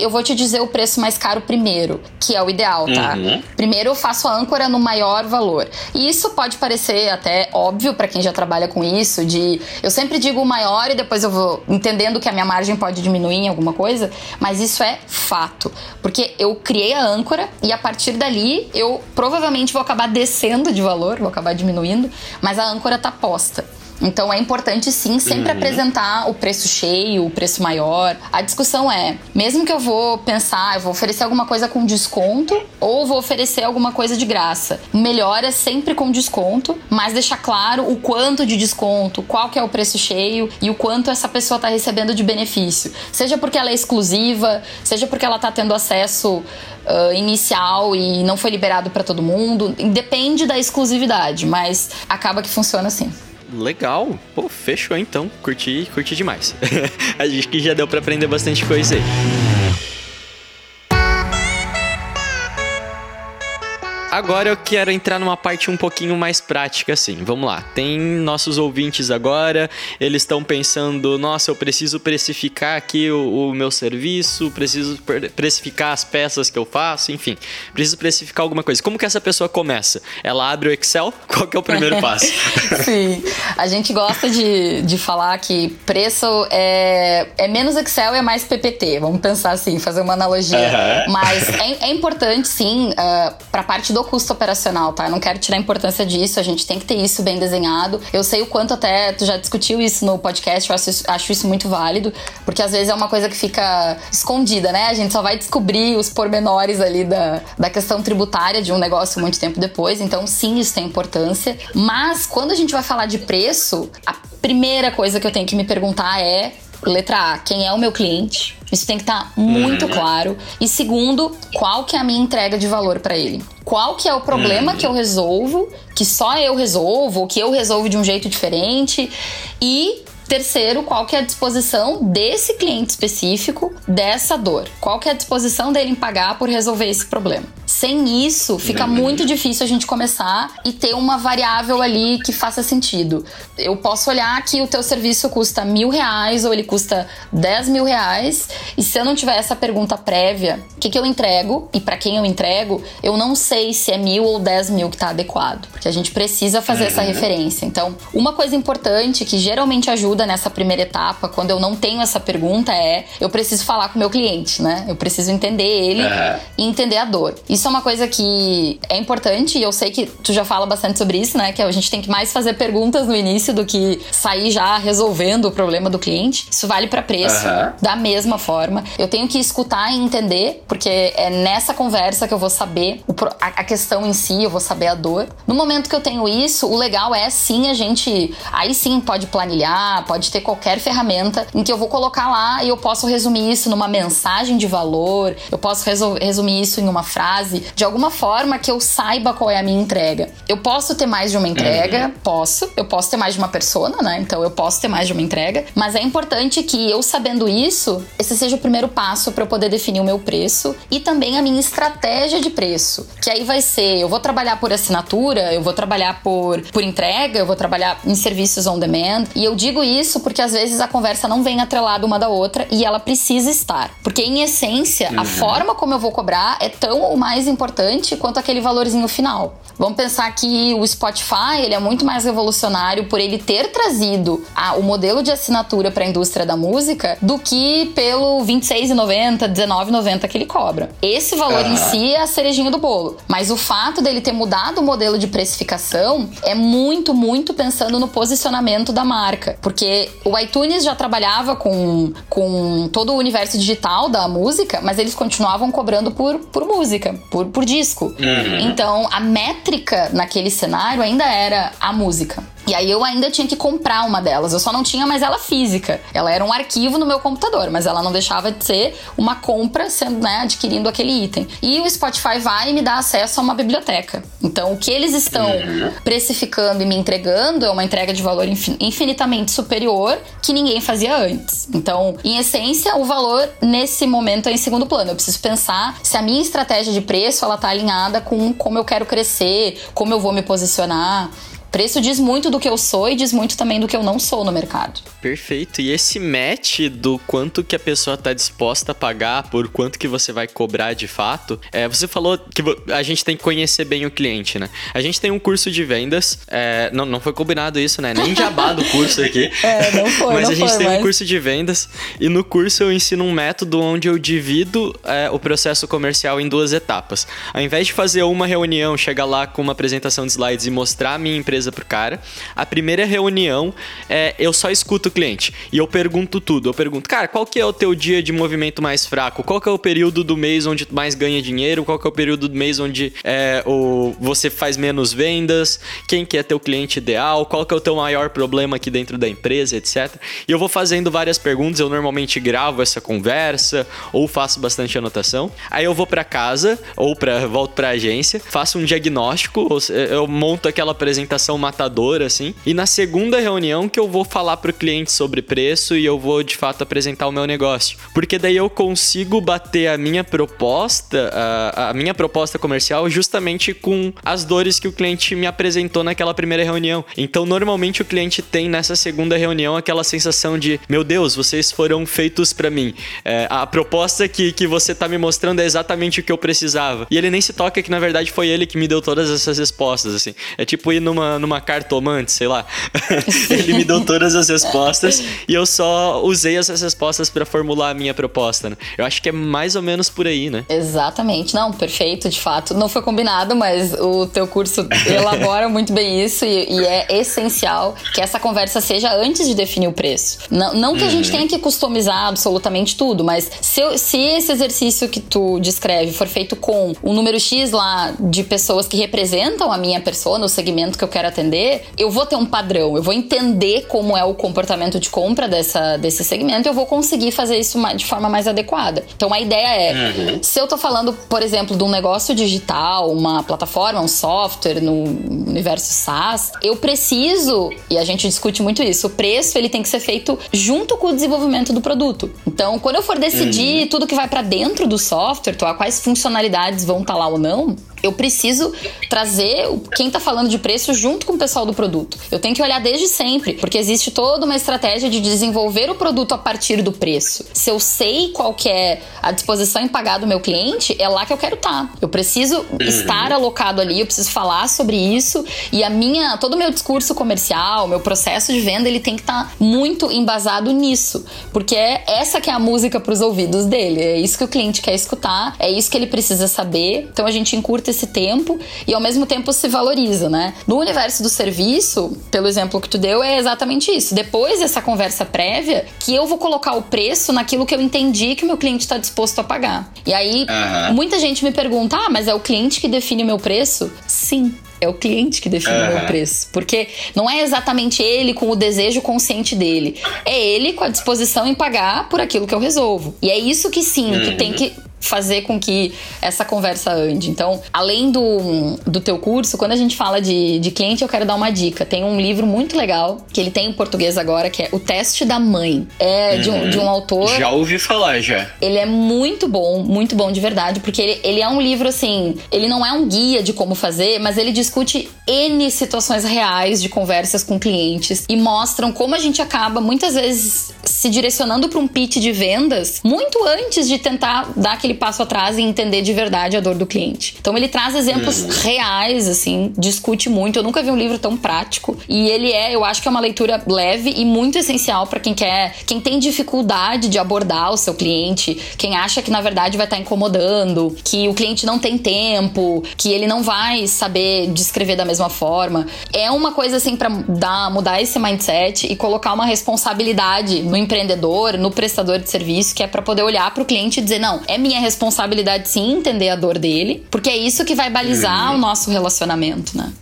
eu vou te dizer o preço mais caro primeiro, que é o ideal, tá? Primeiro eu faço a âncora no maior valor. E isso pode parecer até óbvio pra quem já trabalha com isso, de eu sempre digo o maior e depois eu vou entendendo que a minha margem pode diminuir em alguma coisa, mas isso é fato, porque eu criei a âncora e a partir dali eu provavelmente vou acabar descendo de valor, vou acabar diminuindo, mas a âncora tá posta. Então é importante sim sempre apresentar o preço cheio, o preço maior. A discussão é, mesmo que eu vou pensar, eu vou oferecer alguma coisa com desconto ou vou oferecer alguma coisa de graça. Melhor é sempre com desconto, mas deixar claro o quanto de desconto, qual que é o preço cheio e o quanto essa pessoa está recebendo de benefício. Seja porque ela é exclusiva, seja porque ela está tendo acesso uh, inicial e não foi liberado para todo mundo. Depende da exclusividade, mas acaba que funciona assim. Legal. Pô, fechou então. Curti, curti demais. Acho que já deu para aprender bastante coisa aí. Agora eu quero entrar numa parte um pouquinho mais prática, assim. Vamos lá. Tem nossos ouvintes agora, eles estão pensando: nossa, eu preciso precificar aqui o, o, meu serviço, preciso precificar as peças que eu faço, enfim, preciso precificar alguma coisa. Como que essa pessoa começa? Ela abre o Excel? Qual que é o primeiro passo? Sim, a gente gosta de, de falar que preço é, é menos Excel e é mais PPT. Vamos pensar assim, fazer uma analogia. Uhum. Mas é, é, importante, sim, uh, ah, para a parte do do custo operacional, tá? Eu não quero tirar a importância disso, a gente tem que ter isso bem desenhado. Eu sei o quanto até tu já discutiu isso no podcast, eu acho, acho isso muito válido, porque às vezes é uma coisa que fica escondida, né? A gente só vai descobrir os pormenores ali da, da questão tributária de um negócio muito tempo depois, então sim, isso tem importância. Mas quando a gente vai falar de preço, a primeira coisa que eu tenho que me perguntar é letra A, quem é o meu cliente? Isso tem que estar tá muito uhum. claro. E segundo, qual que é a minha entrega de valor para ele? Qual que é o problema uhum. que eu resolvo, que só eu resolvo, ou que eu resolvo de um jeito diferente? E Terceiro, qual que é a disposição desse cliente específico dessa dor? Qual que é a disposição dele em pagar por resolver esse problema? Sem isso, fica muito difícil a gente começar e ter uma variável ali que faça sentido. Eu posso olhar que o teu serviço custa mil reais ou ele custa dez mil reais e se eu não tiver essa pergunta prévia, o que, que eu entrego e para quem eu entrego, eu não sei se é mil ou dez mil que está adequado, porque a gente precisa fazer uhum. essa referência. Então, uma coisa importante que geralmente ajuda nessa primeira etapa, quando eu não tenho essa pergunta, é eu preciso falar com o meu cliente, né? Eu preciso entender ele uhum. e entender a dor. Isso é uma coisa que é importante e eu sei que tu já fala bastante sobre isso, né? Que a gente tem que mais fazer perguntas no início do que sair já resolvendo o problema do cliente. Isso vale para preço, uhum. da mesma forma. Eu tenho que escutar e entender, porque é nessa conversa que eu vou saber a questão em si, eu vou saber a dor. No momento que eu tenho isso, o legal é sim a gente. Aí sim pode planilhar, pode ter qualquer ferramenta em que eu vou colocar lá e eu posso resumir isso numa mensagem de valor, eu posso resumir isso em uma frase de alguma forma que eu saiba qual é a minha entrega. Eu posso ter mais de uma entrega, uhum. posso. Eu posso ter mais de uma persona, né? Então eu posso ter mais de uma entrega, mas é importante que eu sabendo isso, esse seja o primeiro passo para eu poder definir o meu preço e também a minha estratégia de preço, que aí vai ser, eu vou trabalhar por assinatura, eu vou trabalhar por por entrega, eu vou trabalhar em serviços on demand, e eu digo isso porque às vezes a conversa não vem atrelada uma da outra e ela precisa estar. Porque em essência, uhum. a forma como eu vou cobrar é tão ou mais importante quanto aquele valorzinho final. Vamos pensar que o Spotify ele é muito mais revolucionário por ele ter trazido a, o modelo de assinatura para a indústria da música do que pelo R$ 26,90, R$ 19,90 que ele cobra. Esse valor uhum. em si é a cerejinha do bolo. Mas o fato dele ter mudado o modelo de precificação é muito, muito pensando no posicionamento da marca. Porque o iTunes já trabalhava com, com todo o universo digital da música, mas eles continuavam cobrando por, por música por, por disco. Uhum. Então, a métrica naquele cenário ainda era a música. E aí eu ainda tinha que comprar uma delas. Eu só não tinha mais ela física. Ela era um arquivo no meu computador, mas ela não deixava de ser uma compra sendo, né, adquirindo aquele item. E o Spotify vai e me dá acesso a uma biblioteca. Então, o que eles estão uhum. precificando e me entregando é uma entrega de valor infinitamente superior que ninguém fazia antes. Então, em essência, o valor nesse momento é em segundo plano. Eu preciso pensar se a minha estratégia de preço ela tá alinhada com como eu quero crescer, como eu vou me posicionar. Preço diz muito do que eu sou e diz muito também do que eu não sou no mercado. Perfeito. E esse match do quanto que a pessoa está disposta a pagar por quanto que você vai cobrar de fato, é, você falou que a gente tem que conhecer bem o cliente, né? A gente tem um curso de vendas, é, não, não foi combinado isso, né? Nem jabá do curso aqui. É, não foi. Mas não a gente foi, tem mas... um curso de vendas e no curso eu ensino um método onde eu divido é, o processo comercial em duas etapas. Ao invés de fazer uma reunião, chegar lá com uma apresentação de slides e mostrar a minha empresa empresa pro cara. A primeira reunião, é, eu só escuto o cliente e eu pergunto tudo. Eu pergunto, cara, qual que é o teu dia de movimento mais fraco? Qual que é o período do mês onde tu mais ganha dinheiro? Qual que é o período do mês onde é, o, você faz menos vendas? Quem que é teu cliente ideal? Qual que é o teu maior problema aqui dentro da empresa, etc. E eu vou fazendo várias perguntas. Eu normalmente gravo essa conversa ou faço bastante anotação. Aí eu vou para casa ou para volto para agência, faço um diagnóstico, eu monto aquela apresentação matadora assim. E na segunda reunião que eu vou falar pro cliente sobre preço e eu vou de fato apresentar o meu negócio, porque daí eu consigo bater a minha proposta, a, a minha proposta comercial justamente com as dores que o cliente me apresentou naquela primeira reunião. Então normalmente o cliente tem nessa segunda reunião aquela sensação de meu Deus, vocês foram feitos para mim. É, a proposta que, que você tá me mostrando é exatamente o que eu precisava. E ele nem se toca que na verdade foi ele que me deu todas essas respostas, assim. É tipo ir numa, numa cartomante, sei lá. ele me deu todas as respostas e eu só usei essas respostas para formular a minha proposta, né? Eu acho que é mais ou menos por aí, né? Exatamente. Não, perfeito, de fato. Não foi combinado, mas o teu curso elabora muito bem isso e, e, é essencial que essa conversa seja antes de definir o preço. Não, não que a gente uhum. tenha que customizar absolutamente tudo, mas se, se esse exercício que tu descreve for feito com um número X lá de pessoas que representam a minha persona, o segmento que eu quero atender, eu vou ter um padrão, eu vou entender como é o comportamento de compra dessa, desse segmento, eu vou conseguir fazer isso de forma mais adequada. Então a ideia é, uhum. se eu tô falando, por exemplo, de um negócio digital, uma plataforma, um software no universo SaaS, eu preciso, e a gente discute muito isso, o preço ele tem que ser feito junto com o desenvolvimento do produto. Então, quando eu for decidir uhum. tudo que vai para dentro do software, quais funcionalidades vão estar tá lá ou não, eu preciso trazer quem está falando de preço junto com o pessoal do produto. Eu tenho que olhar desde sempre, porque existe toda uma estratégia de desenvolver o produto a partir do preço. Se eu sei qual que é a disposição em pagar do meu cliente, é lá que eu quero estar. Tá. Eu preciso uhum. estar alocado ali, eu preciso falar sobre isso e a minha, todo o meu discurso comercial, meu processo de venda, ele tem que estar tá muito embasado nisso, porque é essa que é a música para os ouvidos dele. É isso que o cliente quer escutar, é isso que ele precisa saber. Então a gente encurta esse tempo e ao mesmo tempo se valoriza, né? No universo do serviço, pelo exemplo que tu deu, é exatamente isso. Depois dessa conversa prévia, que eu vou colocar o preço naquilo que eu entendi que o meu cliente está disposto a pagar. E aí, uhum. muita gente me pergunta: ah, mas é o cliente que define o meu preço? Sim. É o cliente que define uhum. o meu preço. Porque não é exatamente ele com o desejo consciente dele. É ele com a disposição em pagar por aquilo que eu resolvo. E é isso que sim, uhum. que tem que fazer com que essa conversa ande. Então, além do, do teu curso, quando a gente fala de, de cliente, eu quero dar uma dica. Tem um livro muito legal, que ele tem em português agora, que é O Teste da Mãe. É uhum. de, um, de um autor... Já ouvi falar, já. Ele é muito bom, muito bom de verdade, porque ele, ele é um livro, assim, ele não é um guia de como fazer, mas ele discute N situações reais de conversas com clientes e mostram como a gente acaba, muitas vezes, se direcionando para um pitch de vendas muito antes de tentar dar aquele passo atrás e entender de verdade a dor do cliente. Então ele traz exemplos uhum. reais, assim, discute muito. Eu nunca vi um livro tão prático e ele é, eu acho que é uma leitura leve e muito essencial para quem quer, quem tem dificuldade de abordar o seu cliente, quem acha que na verdade vai estar tá incomodando, que o cliente não tem tempo, que ele não vai saber descrever da mesma forma. É uma coisa assim para dar mudar esse mindset e colocar uma responsabilidade no empreendedor, no prestador de serviço, que é para poder olhar para o cliente e dizer não, é minha responsabilidade sim entender a dor dele, porque é isso que vai balizar uhum. o nosso relacionamento, né?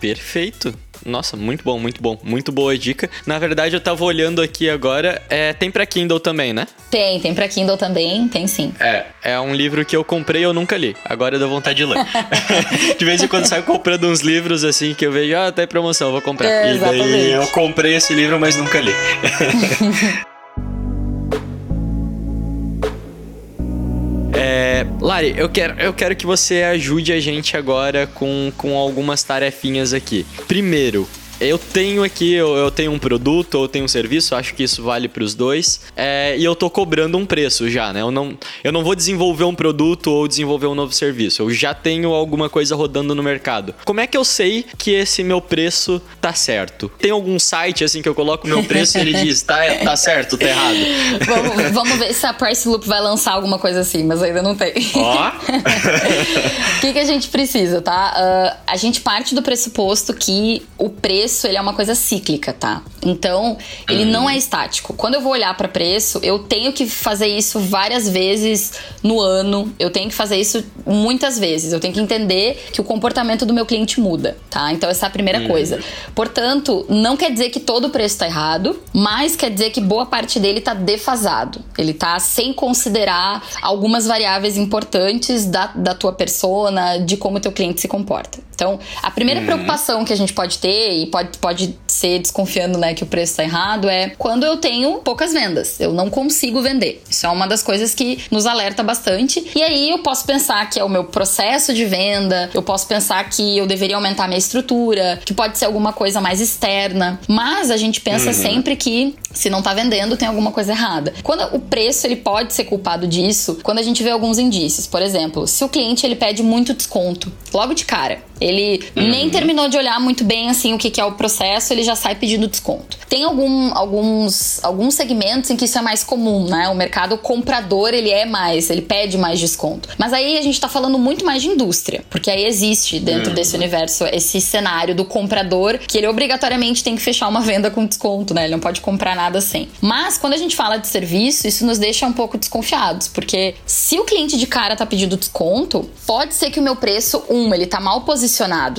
Perfeito. Nossa, muito bom, muito bom. Muito boa dica. Na verdade, eu tava olhando aqui agora. É, tem pra Kindle também, né? Tem, tem pra Kindle também, tem sim. É, é um livro que eu comprei e eu nunca li. Agora eu dou vontade de ler. de vez em quando saio comprando uns livros assim que eu vejo, ah, tá em promoção, vou comprar. É, e daí eu comprei esse livro, mas nunca li. É, Lari, eu quero, eu quero que você ajude a gente agora com, com algumas tarefinhas aqui. Primeiro, eu tenho aqui, eu, eu tenho um produto ou tenho um serviço, acho que isso vale para os dois, é, e eu tô cobrando um preço já, né? Eu não, eu não vou desenvolver um produto ou desenvolver um novo serviço, eu já tenho alguma coisa rodando no mercado. Como é que eu sei que esse meu preço tá certo? Tem algum site assim que eu coloco meu preço e ele diz, tá, tá certo, tá errado? Vamos, vamos ver se a Price Loop vai lançar alguma coisa assim, mas ainda não tem. Ó. O que, que a gente precisa, tá? Uh, a gente parte do pressuposto que o preço ele é uma coisa cíclica, tá? Então, ele não é estático. Quando eu vou olhar para preço, eu tenho que fazer isso várias vezes no ano. Eu tenho que fazer isso muitas vezes. Eu tenho que entender que o comportamento do meu cliente muda, tá? Então, essa é a primeira coisa. Portanto, não quer dizer que todo o preço tá errado, mas quer dizer que boa parte dele tá defasado. Ele tá sem considerar algumas variáveis importantes da, da tua persona, de como teu cliente se comporta. Então, a primeira preocupação que a gente pode ter, e pode, pode ser desconfiando né, que o preço está errado, é quando eu tenho poucas vendas. Eu não consigo vender. Isso é uma das coisas que nos alerta bastante. E aí eu posso pensar que é o meu processo de venda, eu posso pensar que eu deveria aumentar minha estrutura, que pode ser alguma coisa mais externa. Mas a gente pensa sempre que se não tá vendendo, tem alguma coisa errada. Quando o preço ele pode ser culpado disso, quando a gente vê alguns indícios. Por exemplo, se o cliente ele pede muito desconto, logo de cara, ele nem terminou de olhar muito bem assim o que, que é o processo, ele já sai pedindo desconto. Tem algum, alguns, alguns segmentos em que isso é mais comum, né? O mercado comprador ele é mais, ele pede mais desconto. Mas aí a gente tá falando muito mais de indústria, porque aí existe dentro desse universo esse cenário do comprador que ele obrigatoriamente tem que fechar uma venda com desconto, né? Ele não pode comprar nada sem. Mas quando a gente fala de serviço, isso nos deixa um pouco desconfiados, porque se o cliente de cara tá pedindo desconto, pode ser que o meu preço, um, ele tá mal posicionado.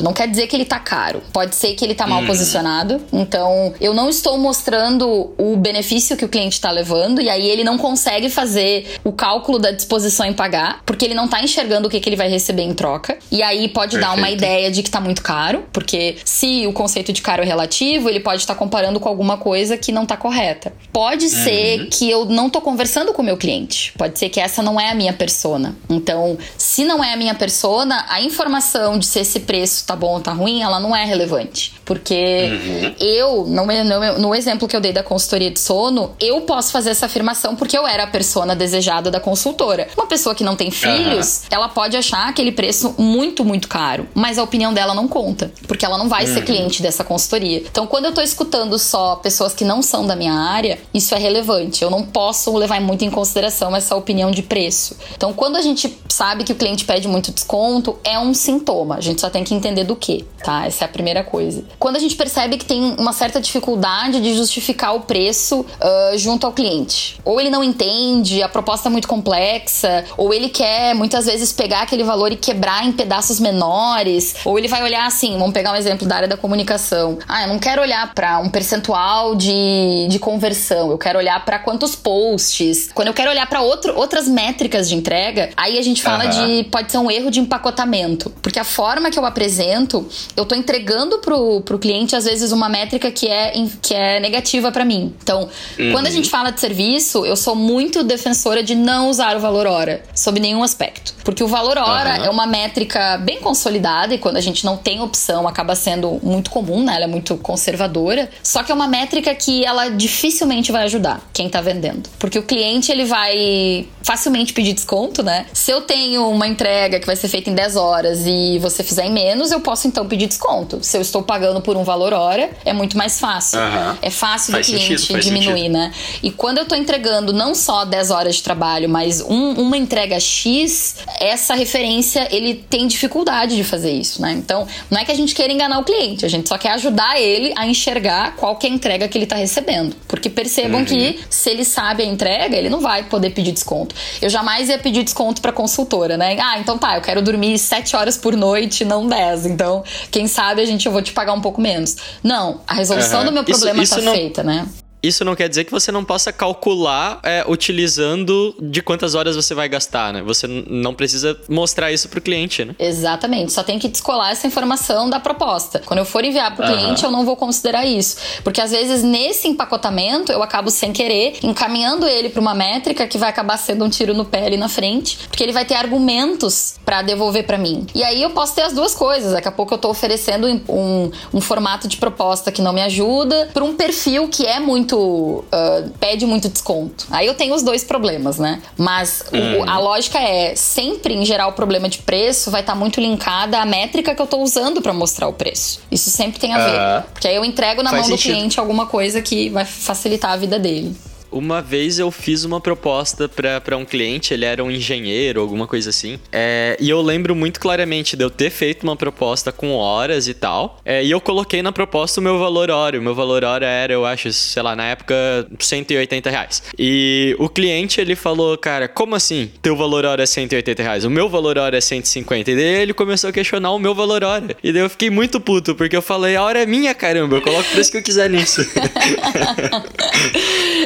Não quer dizer que ele tá caro. Pode ser que ele tá mal posicionado. Então, eu não estou mostrando o benefício que o cliente tá levando e aí ele não consegue fazer o cálculo da disposição em pagar, porque ele não tá enxergando o que, que ele vai receber em troca. E aí pode dar uma Perfeito. ideia de que tá muito caro, porque se o conceito de caro é relativo, ele pode estar comparando com alguma coisa que não tá correta. Pode ser que eu não tô conversando com o meu cliente. Pode ser que essa não é a minha persona. Então, se não é a minha persona, a informação de se esse preço tá bom ou tá ruim, ela não é relevante. Porque eu, no, no, no exemplo que eu dei da consultoria de sono, eu posso fazer essa afirmação porque eu era a persona desejada da consultora. Uma pessoa que não tem filhos, ela pode achar aquele preço muito, muito caro, mas a opinião dela não conta, porque ela não vai ser cliente dessa consultoria. Então, quando eu tô escutando só pessoas que não são da minha área, isso é relevante. Eu não posso levar muito em consideração essa opinião de preço. Então, quando a gente sabe que o cliente pede muito desconto, é um sintoma. A gente só tem que entender do que, tá? Essa é a primeira coisa. Quando a gente percebe que tem uma certa dificuldade de justificar o preço ah, junto ao cliente, ou ele não entende, a proposta é muito complexa, ou ele quer muitas vezes pegar aquele valor e quebrar em pedaços menores, ou ele vai olhar assim, vamos pegar um exemplo da área da comunicação. Ah, eu não quero olhar para um percentual de, de conversão, eu quero olhar para quantos posts. Quando eu quero olhar para outras métricas de entrega, aí a gente fala Aham. de pode ser um erro de empacotamento, porque a forma que eu apresento, eu tô entregando pro, pro cliente às vezes uma métrica que é, que é negativa para mim. Então, quando a gente fala de serviço, eu sou muito defensora de não usar o valor hora, sob nenhum aspecto. Porque o valor hora Aham. é uma métrica bem consolidada e quando a gente não tem opção acaba sendo muito comum, né? Ela é muito conservadora. Só que é uma métrica que ela dificilmente vai ajudar quem tá vendendo. Porque o cliente ele vai facilmente pedir desconto, né? Se eu tenho uma entrega que vai ser feita em 10 horas e você fizer em menos, eu posso então pedir desconto. Se eu estou pagando por um valor hora, é muito mais fácil. Aham. É fácil Faz do cliente sentido, diminuir, sentido. né? E quando eu tô entregando não só 10 horas de trabalho, mas um- uma entrega X, essa referência, ele tem dificuldade de fazer isso, né? Então, não é que a gente queira enganar o cliente, a gente só quer ajudar ele a enxergar qual que é a entrega que ele tá recebendo. Porque percebam Uhum. que se ele sabe a entrega, ele não vai poder pedir desconto. Eu jamais ia pedir desconto pra consultora, né? Ah, então tá, eu quero dormir 7 horas por noite, não 10. Então, quem sabe a gente eu vou te pagar um pouco menos. Não, a resolução Aham. do meu problema isso tá não- feita, né? Isso não quer dizer que você não possa calcular é, utilizando de quantas horas você vai gastar, né? Você não precisa mostrar isso pro cliente, né? Exatamente, só tem que descolar essa informação da proposta. Quando eu for enviar para o Aham. cliente, eu não vou considerar isso, porque às vezes nesse empacotamento eu acabo sem querer encaminhando ele para uma métrica que vai acabar sendo um tiro no pé ali na frente, porque ele vai ter argumentos para devolver para mim. E aí eu posso ter as duas coisas. Daqui a pouco eu tô oferecendo um, um formato de proposta que não me ajuda para um perfil que é muito. Uh, pede muito desconto. Aí eu tenho os dois problemas, né? Mas hum. o, a lógica é sempre, em geral, o problema de preço vai estar tá muito linkada à métrica que eu tô usando para mostrar o preço. Isso sempre tem a ver. Uh, porque aí eu entrego na mão sentido. do cliente alguma coisa que vai facilitar a vida dele. Uma vez eu fiz uma proposta para um cliente, ele era um engenheiro, alguma coisa assim. É, e eu lembro muito claramente de eu ter feito uma proposta com horas e tal. É, e eu coloquei na proposta o meu valor hora. O meu valor hora era, eu acho, sei lá, na época, 180 reais. E o cliente, ele falou, cara, como assim teu valor hora é 180 reais? O meu valor hora é 150. E daí ele começou a questionar o meu valor hora. E daí eu fiquei muito puto, porque eu falei, a hora é minha, caramba, eu coloco o preço que eu quiser nisso.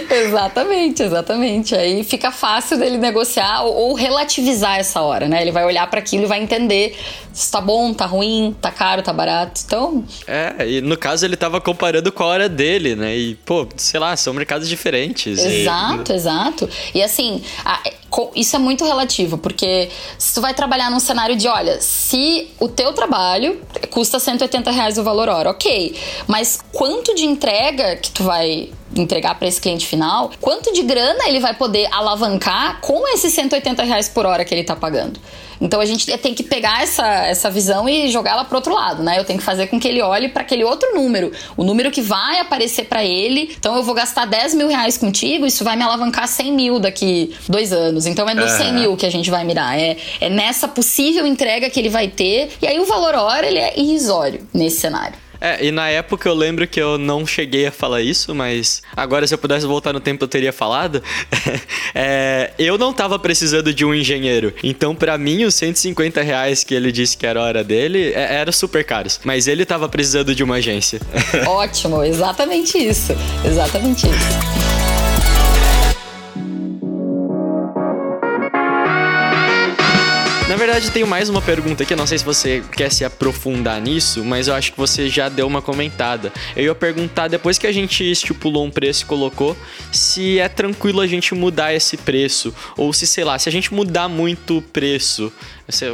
Exato. Exatamente, exatamente. Aí fica fácil dele negociar ou, ou relativizar essa hora, né? Ele vai olhar para aquilo e vai entender se tá bom, tá ruim, tá caro, tá barato. Então. É, e no caso ele tava comparando com a hora dele, né? E, pô, sei lá, são mercados diferentes. Exato, e... exato. E assim, a, isso é muito relativo, porque se tu vai trabalhar num cenário de, olha, se o teu trabalho custa 180 reais o valor hora, ok, mas quanto de entrega que tu vai entregar para esse cliente final, quanto de grana ele vai poder alavancar com esses 180 reais por hora que ele tá pagando? Então a gente tem que pegar essa, essa visão e jogá-la para outro lado, né? Eu tenho que fazer com que ele olhe para aquele outro número, o número que vai aparecer para ele. Então eu vou gastar 10 mil reais contigo, isso vai me alavancar 100 mil daqui dois anos. Então é uhum. 100 mil que a gente vai mirar. É, é nessa possível entrega que ele vai ter. E aí o valor hora ele é irrisório nesse cenário. É, e na época eu lembro que eu não cheguei a falar isso, mas agora se eu pudesse voltar no tempo eu teria falado. é, eu não tava precisando de um engenheiro. Então, para mim, os 150 reais que ele disse que era hora dele é, era super caros. Mas ele tava precisando de uma agência. Ótimo, exatamente isso. Exatamente isso. Na verdade, tenho mais uma pergunta aqui. Eu não sei se você quer se aprofundar nisso, mas eu acho que você já deu uma comentada. Eu ia perguntar, depois que a gente estipulou um preço e colocou, se é tranquilo a gente mudar esse preço. Ou se, sei lá, se a gente mudar muito o preço,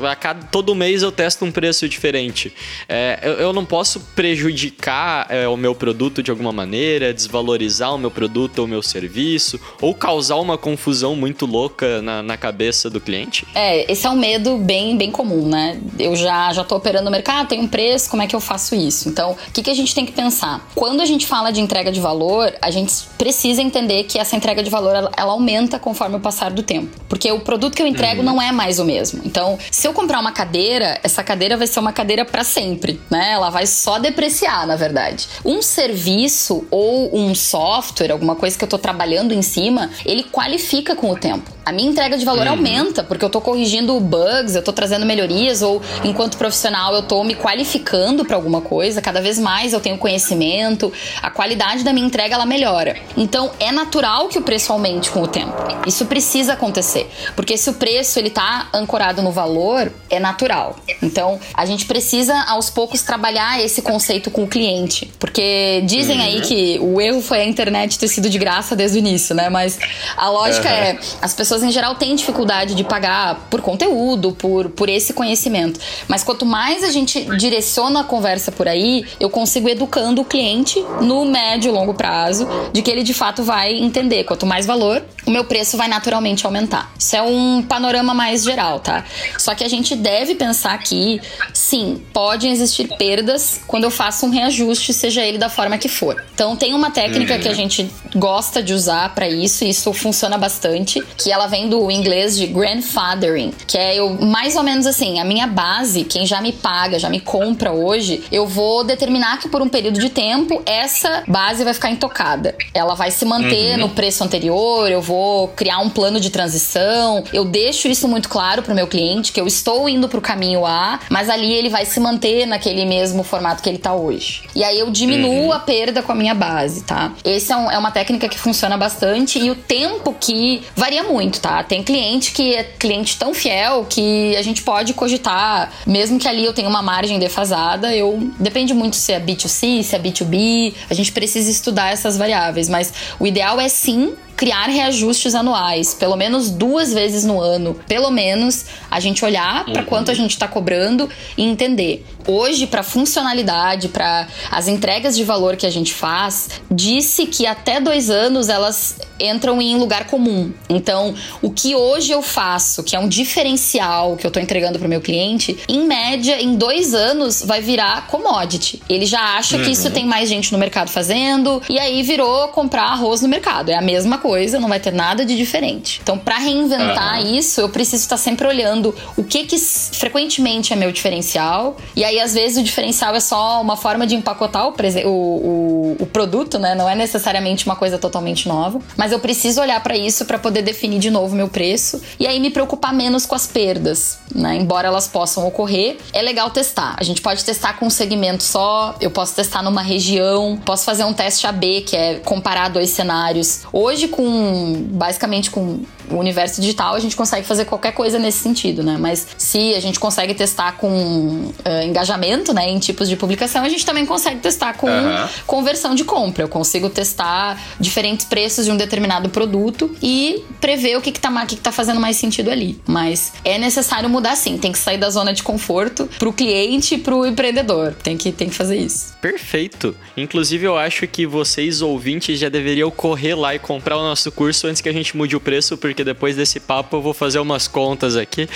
a cada, todo mês eu testo um preço diferente. É, eu, eu, não posso prejudicar é, o meu produto de alguma maneira, desvalorizar o meu produto ou o meu serviço, ou causar uma confusão muito louca na, na cabeça do cliente? É, esse é um medo bem, bem comum, né? Eu já, já tô operando no mercado, tem um preço, como é que eu faço isso? Então, o que, que a gente tem que pensar? Quando a gente fala de entrega de valor, a gente precisa entender que essa entrega de valor ela, ela aumenta conforme o passar do tempo. Porque o produto que eu entrego uhum. não é mais o mesmo. Então, se eu comprar uma cadeira, essa cadeira vai ser uma cadeira para sempre, né? Ela vai só depreciar, na verdade. Um serviço ou um software, alguma coisa que eu tô trabalhando em cima, ele qualifica com o tempo. A minha entrega de valor uhum. aumenta, porque eu tô corrigindo bugs, eu tô trazendo melhorias, ou enquanto profissional eu tô me qualificando para alguma coisa, cada vez mais eu tenho conhecimento, a qualidade da minha entrega ela melhora. Então é natural que o preço aumente com o tempo. Isso precisa acontecer, porque se o preço ele tá ancorado no valor, é natural. Então, a gente precisa aos poucos trabalhar esse conceito com o cliente, porque dizem uhum. aí que o erro foi a internet ter sido de graça desde o início, né? Mas a lógica uhum. é, as pessoas em geral têm dificuldade de pagar por conteúdo, por, por esse conhecimento. Mas quanto mais a gente direciona a conversa por aí, eu consigo educando o cliente no médio e longo prazo de que ele de fato vai entender. Quanto mais valor, o meu preço vai naturalmente aumentar. Isso é um panorama mais geral, tá? Só que a gente deve pensar que, sim, podem existir perdas quando eu faço um reajuste, seja ele da forma que for. Então, tem uma técnica uhum. que a gente gosta de usar para isso, e isso funciona bastante, que ela vem do inglês de grandfathering, que é eu, mais ou menos assim, a minha base, quem já me paga, já me compra hoje, eu vou determinar que por um período de tempo essa base vai ficar intocada. Ela vai se manter uhum. no preço anterior, eu vou criar um plano de transição, eu deixo isso muito claro pro meu cliente que eu estou indo pro caminho A, mas ali ele vai se manter naquele mesmo formato que ele tá hoje. E aí eu diminuo uhum. a perda com a minha base, tá? Essa é, um, é, uma técnica que funciona bastante e o tempo que varia muito, tá? Tem cliente que é cliente tão fiel que a gente pode cogitar, mesmo que ali eu tenha uma margem defasada, eu depende muito se é B2C, se é B2B, a gente precisa estudar essas variáveis, mas o ideal é sim criar reajustes anuais, pelo menos duas vezes no ano, pelo menos a gente olhar para quanto a gente está cobrando e entender. Hoje, para funcionalidade, para as entregas de valor que a gente faz, disse que até dois anos elas entram em lugar comum. Então, o que hoje eu faço, que é um diferencial que eu estou entregando para o meu cliente, em média, em dois anos vai virar commodity. Ele já acha que isso tem mais gente no mercado fazendo e aí virou comprar arroz no mercado. É a mesma coisa, não vai ter nada de diferente. Então, para reinventar isso, eu preciso estar sempre olhando o que que frequentemente é meu diferencial. E aí, às vezes, o diferencial é só uma forma de empacotar o, o, o produto, né? Não é necessariamente uma coisa totalmente nova. Mas eu preciso olhar para isso para poder definir de novo meu preço e aí me preocupar menos com as perdas, né? Embora elas possam ocorrer, é legal testar. A gente pode testar com um segmento só, eu posso testar numa região, posso fazer um teste AB, que é comparar dois cenários. Hoje, com basicamente com o universo digital, a gente consegue fazer qualquer coisa nesse sentido, né? Mas se a gente consegue testar com eh, engajamento, né, em tipos de publicação, a gente também consegue testar com Aham. conversão de compra. Eu consigo testar diferentes preços de um determinado produto e prever o que, que, tá, que, que tá fazendo mais sentido ali. Mas é necessário mudar sim, tem que sair da zona de conforto pro cliente e pro empreendedor. Tem que, tem que fazer isso. Perfeito. Inclusive, eu acho que vocês, ouvintes, já deveriam correr lá e comprar o nosso curso antes que a gente mude o preço, porque depois desse papo eu vou fazer umas contas aqui.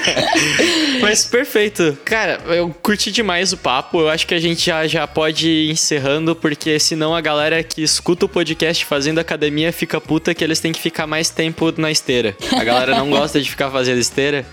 Mas perfeito. Cara, eu curti demais o papo. Eu acho que a gente já, já pode ir encerrando, porque senão a galera que escuta o podcast fazendo academia fica puta que eles têm que ficar mais tempo na esteira. A galera não gosta de ficar fazendo esteira.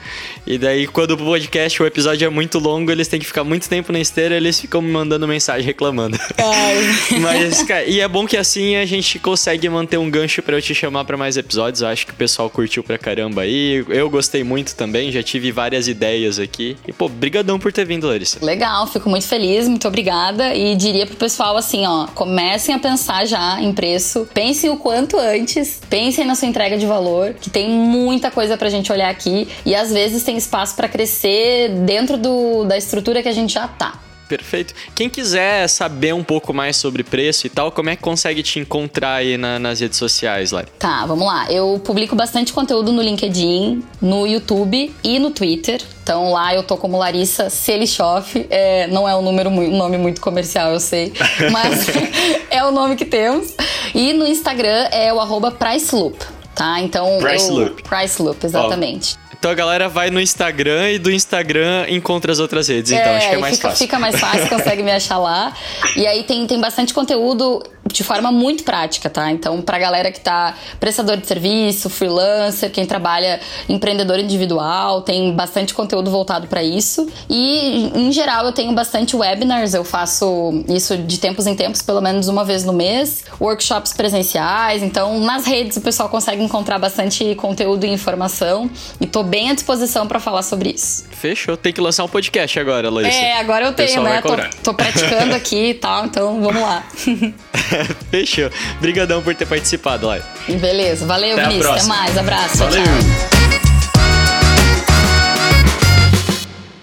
E daí, quando o podcast, o episódio é muito longo, eles têm que ficar muito tempo na esteira, eles ficam me mandando mensagem reclamando. Mas, cara, e é bom que assim a gente consegue manter um gancho pra eu te chamar pra mais episódios. Eu acho que o pessoal curtiu pra caramba aí. Eu gostei muito também, já tive várias ideias aqui. E, pô, brigadão por ter vindo, Larissa. Legal, fico muito feliz, muito obrigada. E diria pro pessoal assim, ó, comecem a pensar já em preço. Pensem o quanto antes, pensem na sua entrega de valor, que tem muita coisa pra gente olhar aqui. E às vezes tem espaço pra crescer dentro do, da estrutura que a gente já tá. Perfeito. Quem quiser saber um pouco mais sobre preço e tal, como é que consegue te encontrar aí na- nas redes sociais, Lari? Tá, vamos lá. Eu publico bastante conteúdo no LinkedIn, no YouTube e no Twitter. Então lá eu tô como Larissa Selishoff. É, não é um, número, um nome muito comercial, eu sei. Mas é o nome que temos. E no Instagram é o arroba Priceloop, tá? Então. Priceloop. Eu, Priceloop, exatamente. Então a galera vai no Instagram e do Instagram encontra as outras redes. Então acho que é mais fica, fácil. fica mais fácil, consegue me achar lá. E aí tem, tem bastante conteúdo de forma muito prática, tá? Então, pra galera que tá prestador de serviço, freelancer, quem trabalha empreendedor individual, tem bastante conteúdo voltado pra isso. E, em geral, eu tenho bastante webinars, eu faço isso de tempos em tempos, pelo menos uma vez no mês, workshops presenciais. Então, nas redes o pessoal consegue encontrar bastante conteúdo e informação. E tô bem à disposição pra falar sobre isso. Fechou. Tem que lançar um podcast agora, Larissa. É, agora eu tenho, né? Tô, tô praticando aqui e tal, então vamos lá. Fechou. Brigadão por ter participado, Lari. Beleza, valeu, Até a Vinícius. Até próxima. mais, abraço. Tchau, Valeu. tchau.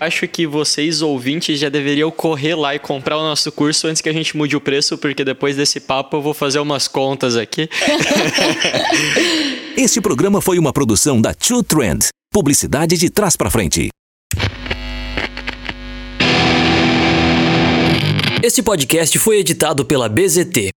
Acho que vocês, ouvintes, já deveriam correr lá e comprar o nosso curso antes que a gente mude o preço, porque depois desse papo eu vou fazer umas contas aqui. Este programa foi uma produção da True Trend. Publicidade de trás para frente. Este podcast foi editado pela BZT,